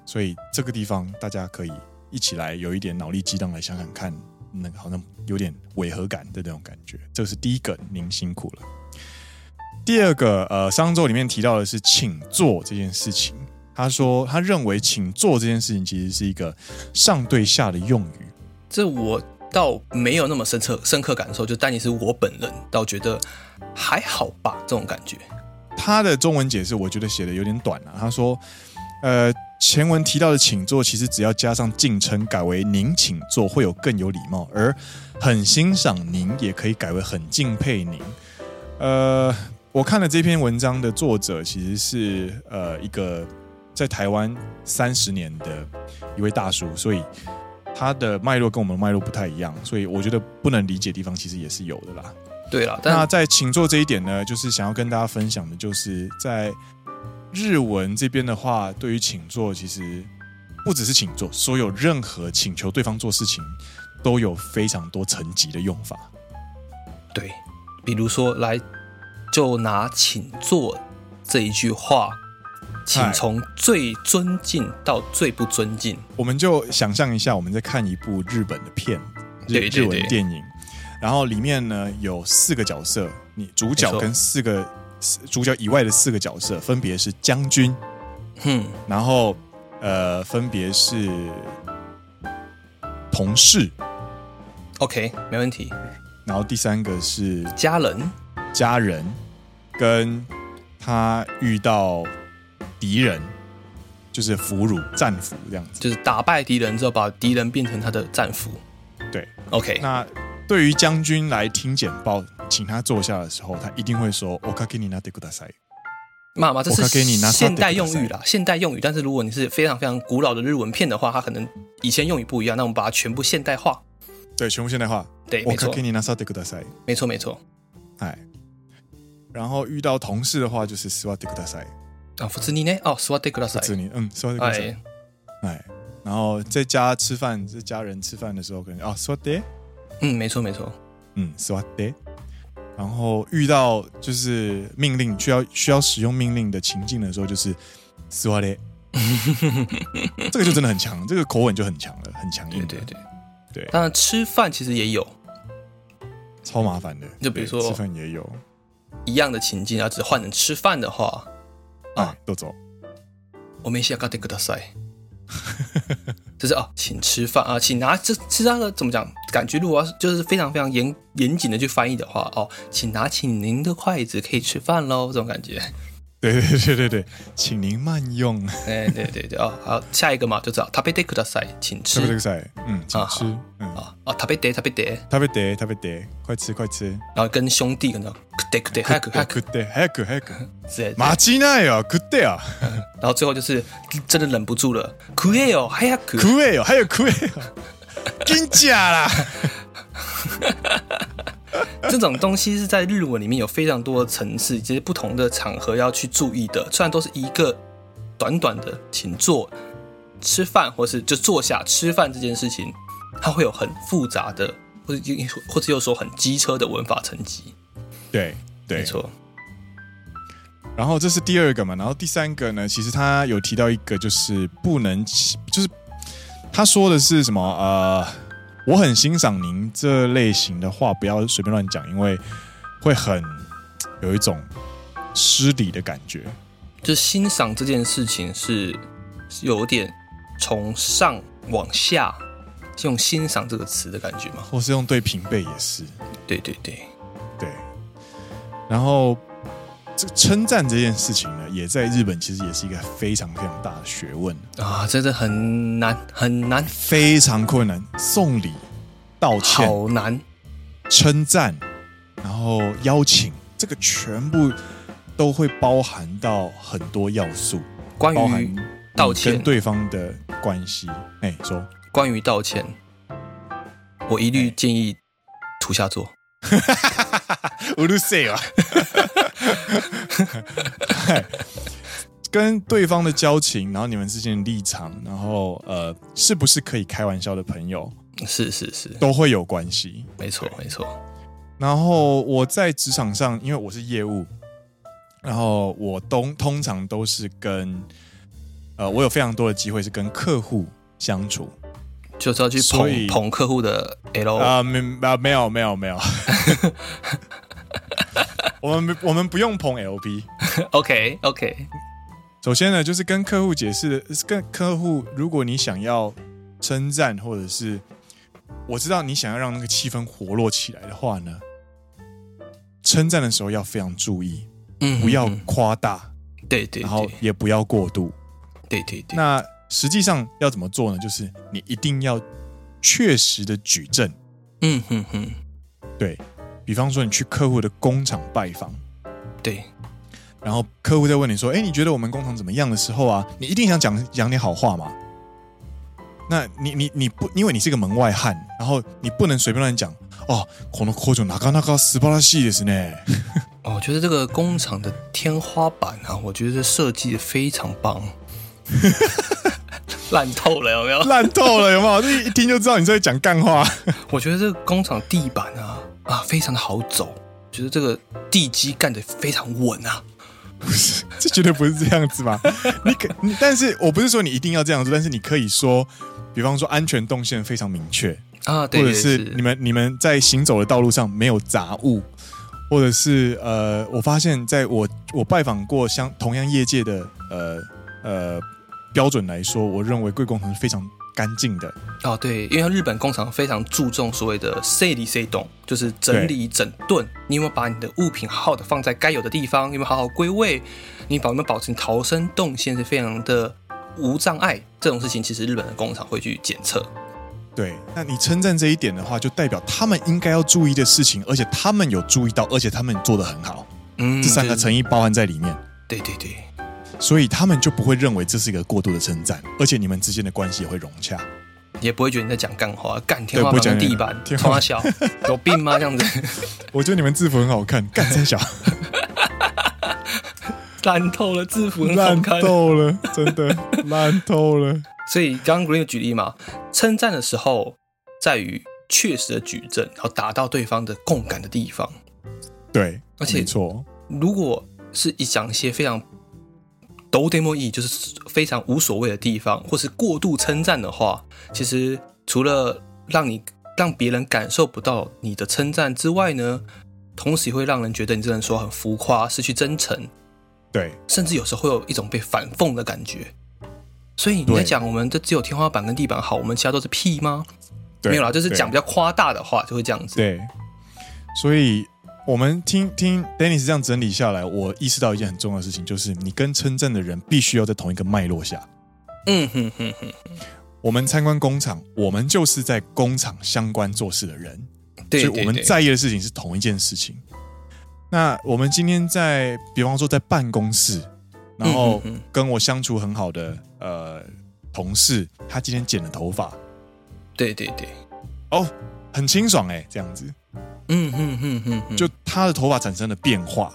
所以这个地方大家可以一起来有一点脑力激荡来想想看，那个好像有点违和感的那种感觉。这是第一个，您辛苦了。第二个，呃，商周里面提到的是请坐这件事情。他说他认为请坐这件事情其实是一个上对下的用语。这我倒没有那么深刻深刻感受，就但你是我本人倒觉得还好吧，这种感觉。他的中文解释，我觉得写的有点短了。他说：“呃，前文提到的请坐，其实只要加上敬称，改为您请坐，会有更有礼貌；而很欣赏您，也可以改为很敬佩您。”呃，我看了这篇文章的作者，其实是呃一个在台湾三十年的一位大叔，所以他的脉络跟我们脉络不太一样，所以我觉得不能理解的地方，其实也是有的啦。对了，那在请坐这一点呢，就是想要跟大家分享的，就是在日文这边的话，对于请坐，其实不只是请坐，所有任何请求对方做事情，都有非常多层级的用法。对，比如说，来就拿“请坐”这一句话，请从最尊敬到最不尊敬，我们就想象一下，我们在看一部日本的片，日日文电影。然后里面呢有四个角色，你主角跟四个主角以外的四个角色分别是将军，嗯，然后呃分别是同事，OK，没问题。然后第三个是家人，家人跟他遇到敌人，就是俘虏战俘这样子，就是打败敌人之后把敌人变成他的战俘。对，OK，那。对于将军来听简报，请他坐下的时候，他一定会说：“おかけになってください。”妈妈，这是现代用语啦，现代用语。但是如果你是非常非常古老的日文片的话，它可能以前用语不一样。那我们把它全部现代化。对，全部现代化。对，没错。おかけになさってください。没错，没错。哎， 然后遇到同事的话就是斯瓦迪克大赛啊，福兹尼呢？哦，斯瓦迪克大赛，福兹尼，嗯，斯瓦迪克大赛，哎，然后在家吃饭，在家人吃饭的时候可能啊，斯瓦迪， 嗯，没错没错，嗯，斯瓦迪。然后遇到就是命令需要需要使用命令的情境的时候，就是斯瓦迪，这个就真的很强，这个口吻就很强了，很强硬。对对对对，当然吃饭其实也有，超麻烦的。就比如说吃饭也有一样的情境，要只换成吃饭的话，啊，都走。我没想到这个大赛。就是啊，请吃饭啊，请拿这其他的怎么讲？感觉如果要是就是非常非常严严谨的去翻译的话，哦，请拿起您的筷子，可以吃饭喽，这种感觉。对对对对对，请您慢用。哎，对对对哦，好，下一个嘛，就知道。食べてください，请吃。食べてください，嗯，请吃。嗯啊啊，食べて食べて食べて食べて，快吃快吃。然后跟兄弟可能， 食って食って，早く早く食って早く早く。是。间违いないよ，食って啊。然后最后就是真的忍不住了，食えよ，早く。食えよ，早く食えよ。紧张啦。这种东西是在日文里面有非常多的层次，以及不同的场合要去注意的。虽然都是一个短短的请坐、吃饭，或是就坐下吃饭这件事情，它会有很复杂的，或者或者又说很机车的文法层级。 对，对，没错。然后这是第二个嘛，然后第三个呢，其实他有提到一个，就是不能，就是他说的是什么？呃。我很欣赏您这类型的话，不要随便乱讲，因为会很有一种失礼的感觉。就欣赏这件事情是有点从上往下用“欣赏”这个词的感觉吗？或是用对平辈也是？对对对对。然后这个称赞这件事情呢，也在日本其实也是一个非常非常大的学问啊，真的很难很难，非常困难。送礼、道歉、好难，称赞，然后邀请，这个全部都会包含到很多要素。关于道歉跟对方的关系，哎，说关于道歉，我一律建议图下座。うるせえわ。跟对方的交情，然后你们之间的立场，然后呃，是不是可以开玩笑的朋友？是是是，都会有关系。没错没错。然后我在职场上，因为我是业务，然后我都通常都是跟呃，我有非常多的机会是跟客户相处， 就是要去捧捧客户的 L 啊，没啊没有没有没有。我们我们不用捧 LP。OK OK。首先呢，就是跟客户解释的，跟客户，如果你想要称赞，或者是我知道你想要让那个气氛活络起来的话呢，称赞的时候要非常注意，嗯，不要夸大，对对，然后也不要过度，对对对。那实际上要怎么做呢？就是你一定要确实的举证，嗯哼哼，对，比方说你去客户的工厂拜访，对。然后客户在问你说：“哎，你觉得我们工厂怎么样的时候啊？你一定想讲讲点好话嘛？那你你你不，因为你是个门外汉，然后你不能随便乱讲哦。この工场なかなか素晴らしいですね。哦，我觉得这个工厂的天花板啊，我觉得设计的非常棒， 烂透了有没有？烂透了有没有？这一听就知道你在讲干话。我觉得这个工厂地板啊啊，非常的好走，觉得这个地基干得非常稳啊。”不是，这绝对不是这样子吧？你可你，但是我不是说你一定要这样做，但是你可以说，比方说安全动线非常明确啊，对，或者是你们你们在行走的道路上没有杂物，或者是呃，我发现在我我拜访过相同样业界的呃呃标准来说，我认为贵工厂是非常。干净的哦，对，因为日本工厂非常注重所谓的整理整顿，就是整理整顿。你有没有把你的物品好好的放在该有的地方？有没有好好归位？你保有没有保持逃生动线是非常的无障碍？这种事情其实日本的工厂会去检测。对，那你称赞这一点的话，就代表他们应该要注意的事情，而且他们有注意到，而且他们做的很好。嗯，这三个诚意包含在里面。对对对。所以他们就不会认为这是一个过度的称赞，而且你们之间的关系也会融洽，也不会觉得你在讲干话，干天花板、地板，天花小，有病吗？这样子，我觉得你们制服很好看，干三小，烂透了，制服烂透了，真的烂透了。所以刚刚 Green 举例嘛，称赞的时候在于确实的举证，然后达到对方的共感的地方。对，而且没错，如果是一讲一些非常都うでもいい，就是非常无所谓的地方，或是过度称赞的话，其实除了让你让别人感受不到你的称赞之外呢，同时也会让人觉得你这人说很浮夸，失去真诚。对，甚至有时候会有一种被反讽的感觉。所以你在讲我们这只有天花板跟地板好，我们其他都是屁吗？没有啦，就是讲比较夸大的话就会这样子。对，所以 我们听听 Dennis 这样整理下来，我意识到一件很重要的事情，就是你跟称赞的人必须要在同一个脉络下。嗯哼哼哼。我们参观工厂，我们就是在工厂相关做事的人，对，所以我们在意的事情是同一件事情。那我们今天在，比方说在办公室，然后跟我相处很好的呃同事，他今天剪了头发，对对对，哦，很清爽哎，这样子，嗯嗯嗯嗯，就他的头发产生了变化，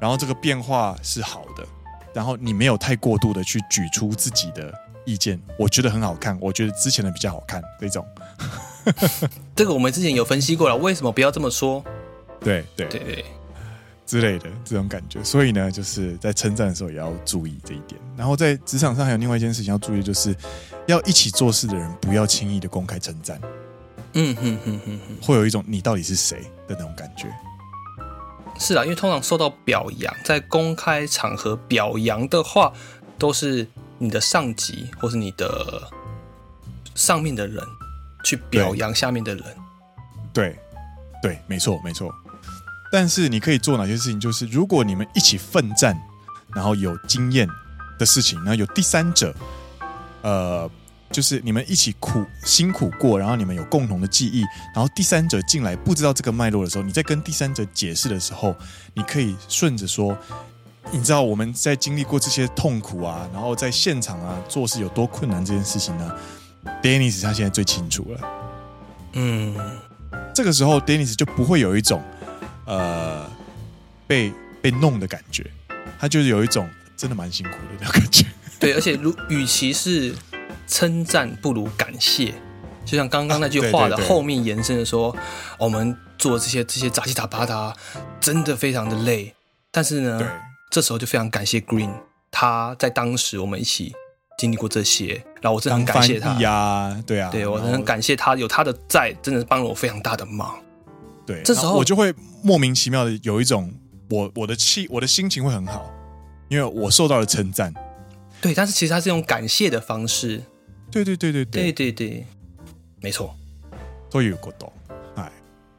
然后这个变化是好的，然后你没有太过度的去举出自己的意见，我觉得很好看，我觉得之前的比较好看，这种，这个我们之前有分析过了，为什么不要这么说？对对对对。之类的这种感觉，所以呢，就是在称赞的时候也要注意这一点。然后在职场上还有另外一件事情要注意，就是要一起做事的人不要轻易的公开称赞。嗯哼哼哼哼，会有一种你到底是谁的那种感觉。是啊，因为通常受到表扬，在公开场合表扬的话，都是你的上级或是你的上面的人去表扬下面的人。对，对，没错，没错。但是你可以做哪些事情？就是如果你们一起奋战，然后有经验的事情，然后有第三者，呃，就是你们一起苦辛苦过，然后你们有共同的记忆，然后第三者进来不知道这个脉络的时候，你在跟第三者解释的时候，你可以顺着说，你知道我们在经历过这些痛苦啊，然后在现场啊做事有多困难这件事情呢？Dennis 他现在最清楚了，嗯，这个时候 Dennis 就不会有一种。呃，被被弄的感觉，他就是有一种真的蛮辛苦的那种感觉。对，而且如与其是称赞，不如感谢。就像刚刚那句话的后面延伸的说，啊、我们做这些这些杂七杂八的，真的非常的累。但是呢，这时候就非常感谢 Green，他在当时我们一起经历过这些，然后我真的很感谢他呀，对啊，对我很感谢他有他的在，真的是帮了我非常大的忙。对，这时候我就会莫名其妙的有一种我我的气我的心情会很好，因为我受到了称赞。对，但是其实它是用感谢的方式。对对对对对对对，没错。都有过多，哎，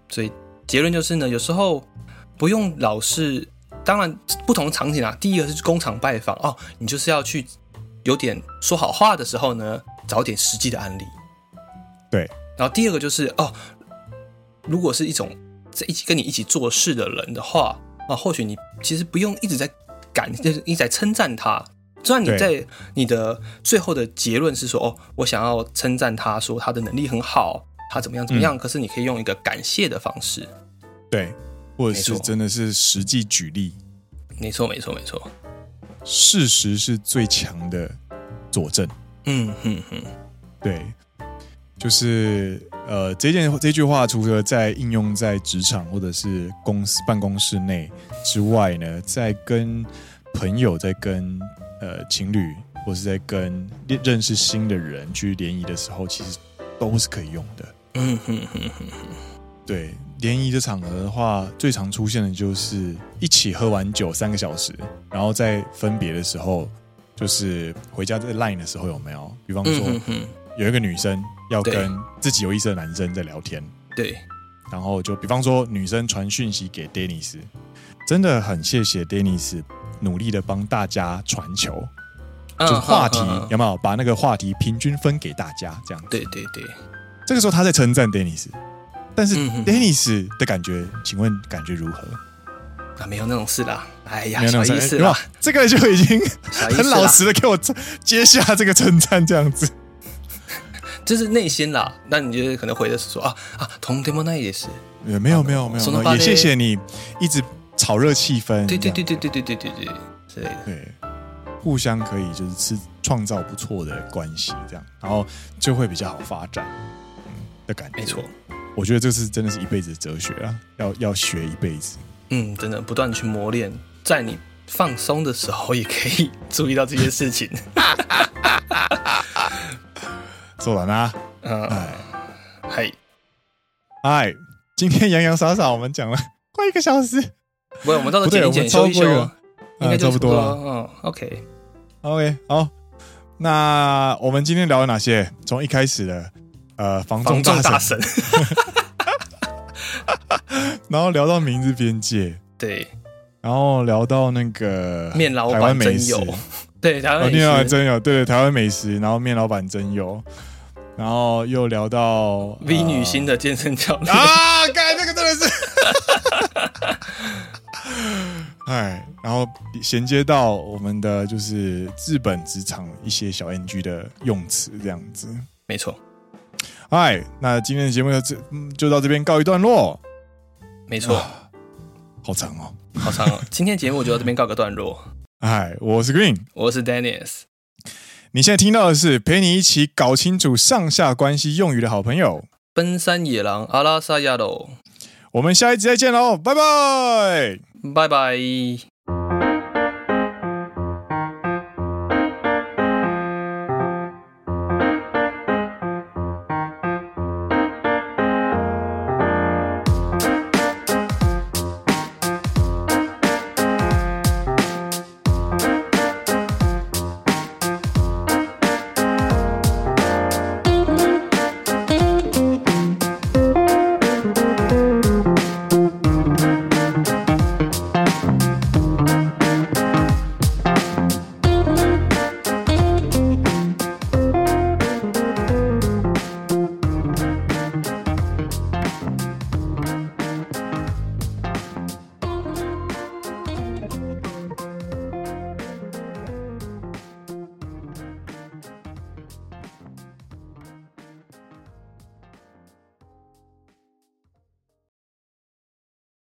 所以结论就是呢，有时候不用老是，当然不同场景啊。第一个是工厂拜访哦，你就是要去有点说好话的时候呢，找点实际的案例。对，然后第二个就是哦，如果是一种在一起跟你一起做事的人的话啊，或许你其实不用一直在感，就是一直在称赞他，虽然你在你的最后的结论是说，哦，我想要称赞他，说他的能力很好，他怎么样怎么样。嗯、可是你可以用一个感谢的方式，对，或者是真的是实际举例。没错，没错，没错。事实是最强的佐证。嗯哼哼，对，就是。呃，这件这句话除了在应用在职场或者是公司办公室内之外呢，在跟朋友、在跟呃情侣，或是在跟认识新的人去联谊的时候，其实都是可以用的。嗯哼哼哼。对，联谊的场合的话，最常出现的就是一起喝完酒三个小时，然后在分别的时候，就是回家在 line 的时候有没有？比方说。嗯哼哼有一个女生要跟自己有意思的男生在聊天，对，然后就比方说女生传讯息给 Dennis，真的很谢谢 Dennis 努力的帮大家传球，就是话题有没有把那个话题平均分给大家这样子？对对对，这个时候他在称赞 Dennis，但是 Dennis 的感觉，请问感觉如何？啊，没有那种事啦，哎呀，没有那种意思啦，这个就已经很老实的给我接下这个称赞这样子。就是内心啦，那你就可能回的是说啊啊，とんでもないです。没有没有没有没有，也谢谢你一直 炒热气氛。对对对对对对对对对。之类的。对，互相可以就是吃创造不错的关系，这样，然后就会比较好发展，嗯的感觉。没错，我觉得这是真的是一辈子的哲学啊，要要学一辈子。嗯，真的不断去磨练，在你放松的时候也可以注意到这些事情。做完啦，嗯，嗨，嗨，今天洋洋洒洒我们讲了快一个小时，不，我们到时候剪一剪修一修，应该差不多了。嗯，OK，OK，好，那我们今天聊了哪些？从一开始的呃，房仲大神，然后聊到名字边界，对，然后聊到那个面老板真有，对，台湾面老板真有，对，台湾美食，然后面老板真有。然后又聊到 V 女星的健身教练啊，哎，然后衔接到我们的就是日本职场一些小 NG 的用词，这样子，没错。哎，那今天的节目就这就到这边告一段落，没错，好长哦，好长哦，今天节目就到这边告个段落。哎，我是 Green，我是 Dennis。你现在听到的是陪你一起搞清楚上下关系用语的好朋友——奔山野狼阿拉萨亚罗。我们下一集再见喽，拜拜，拜拜。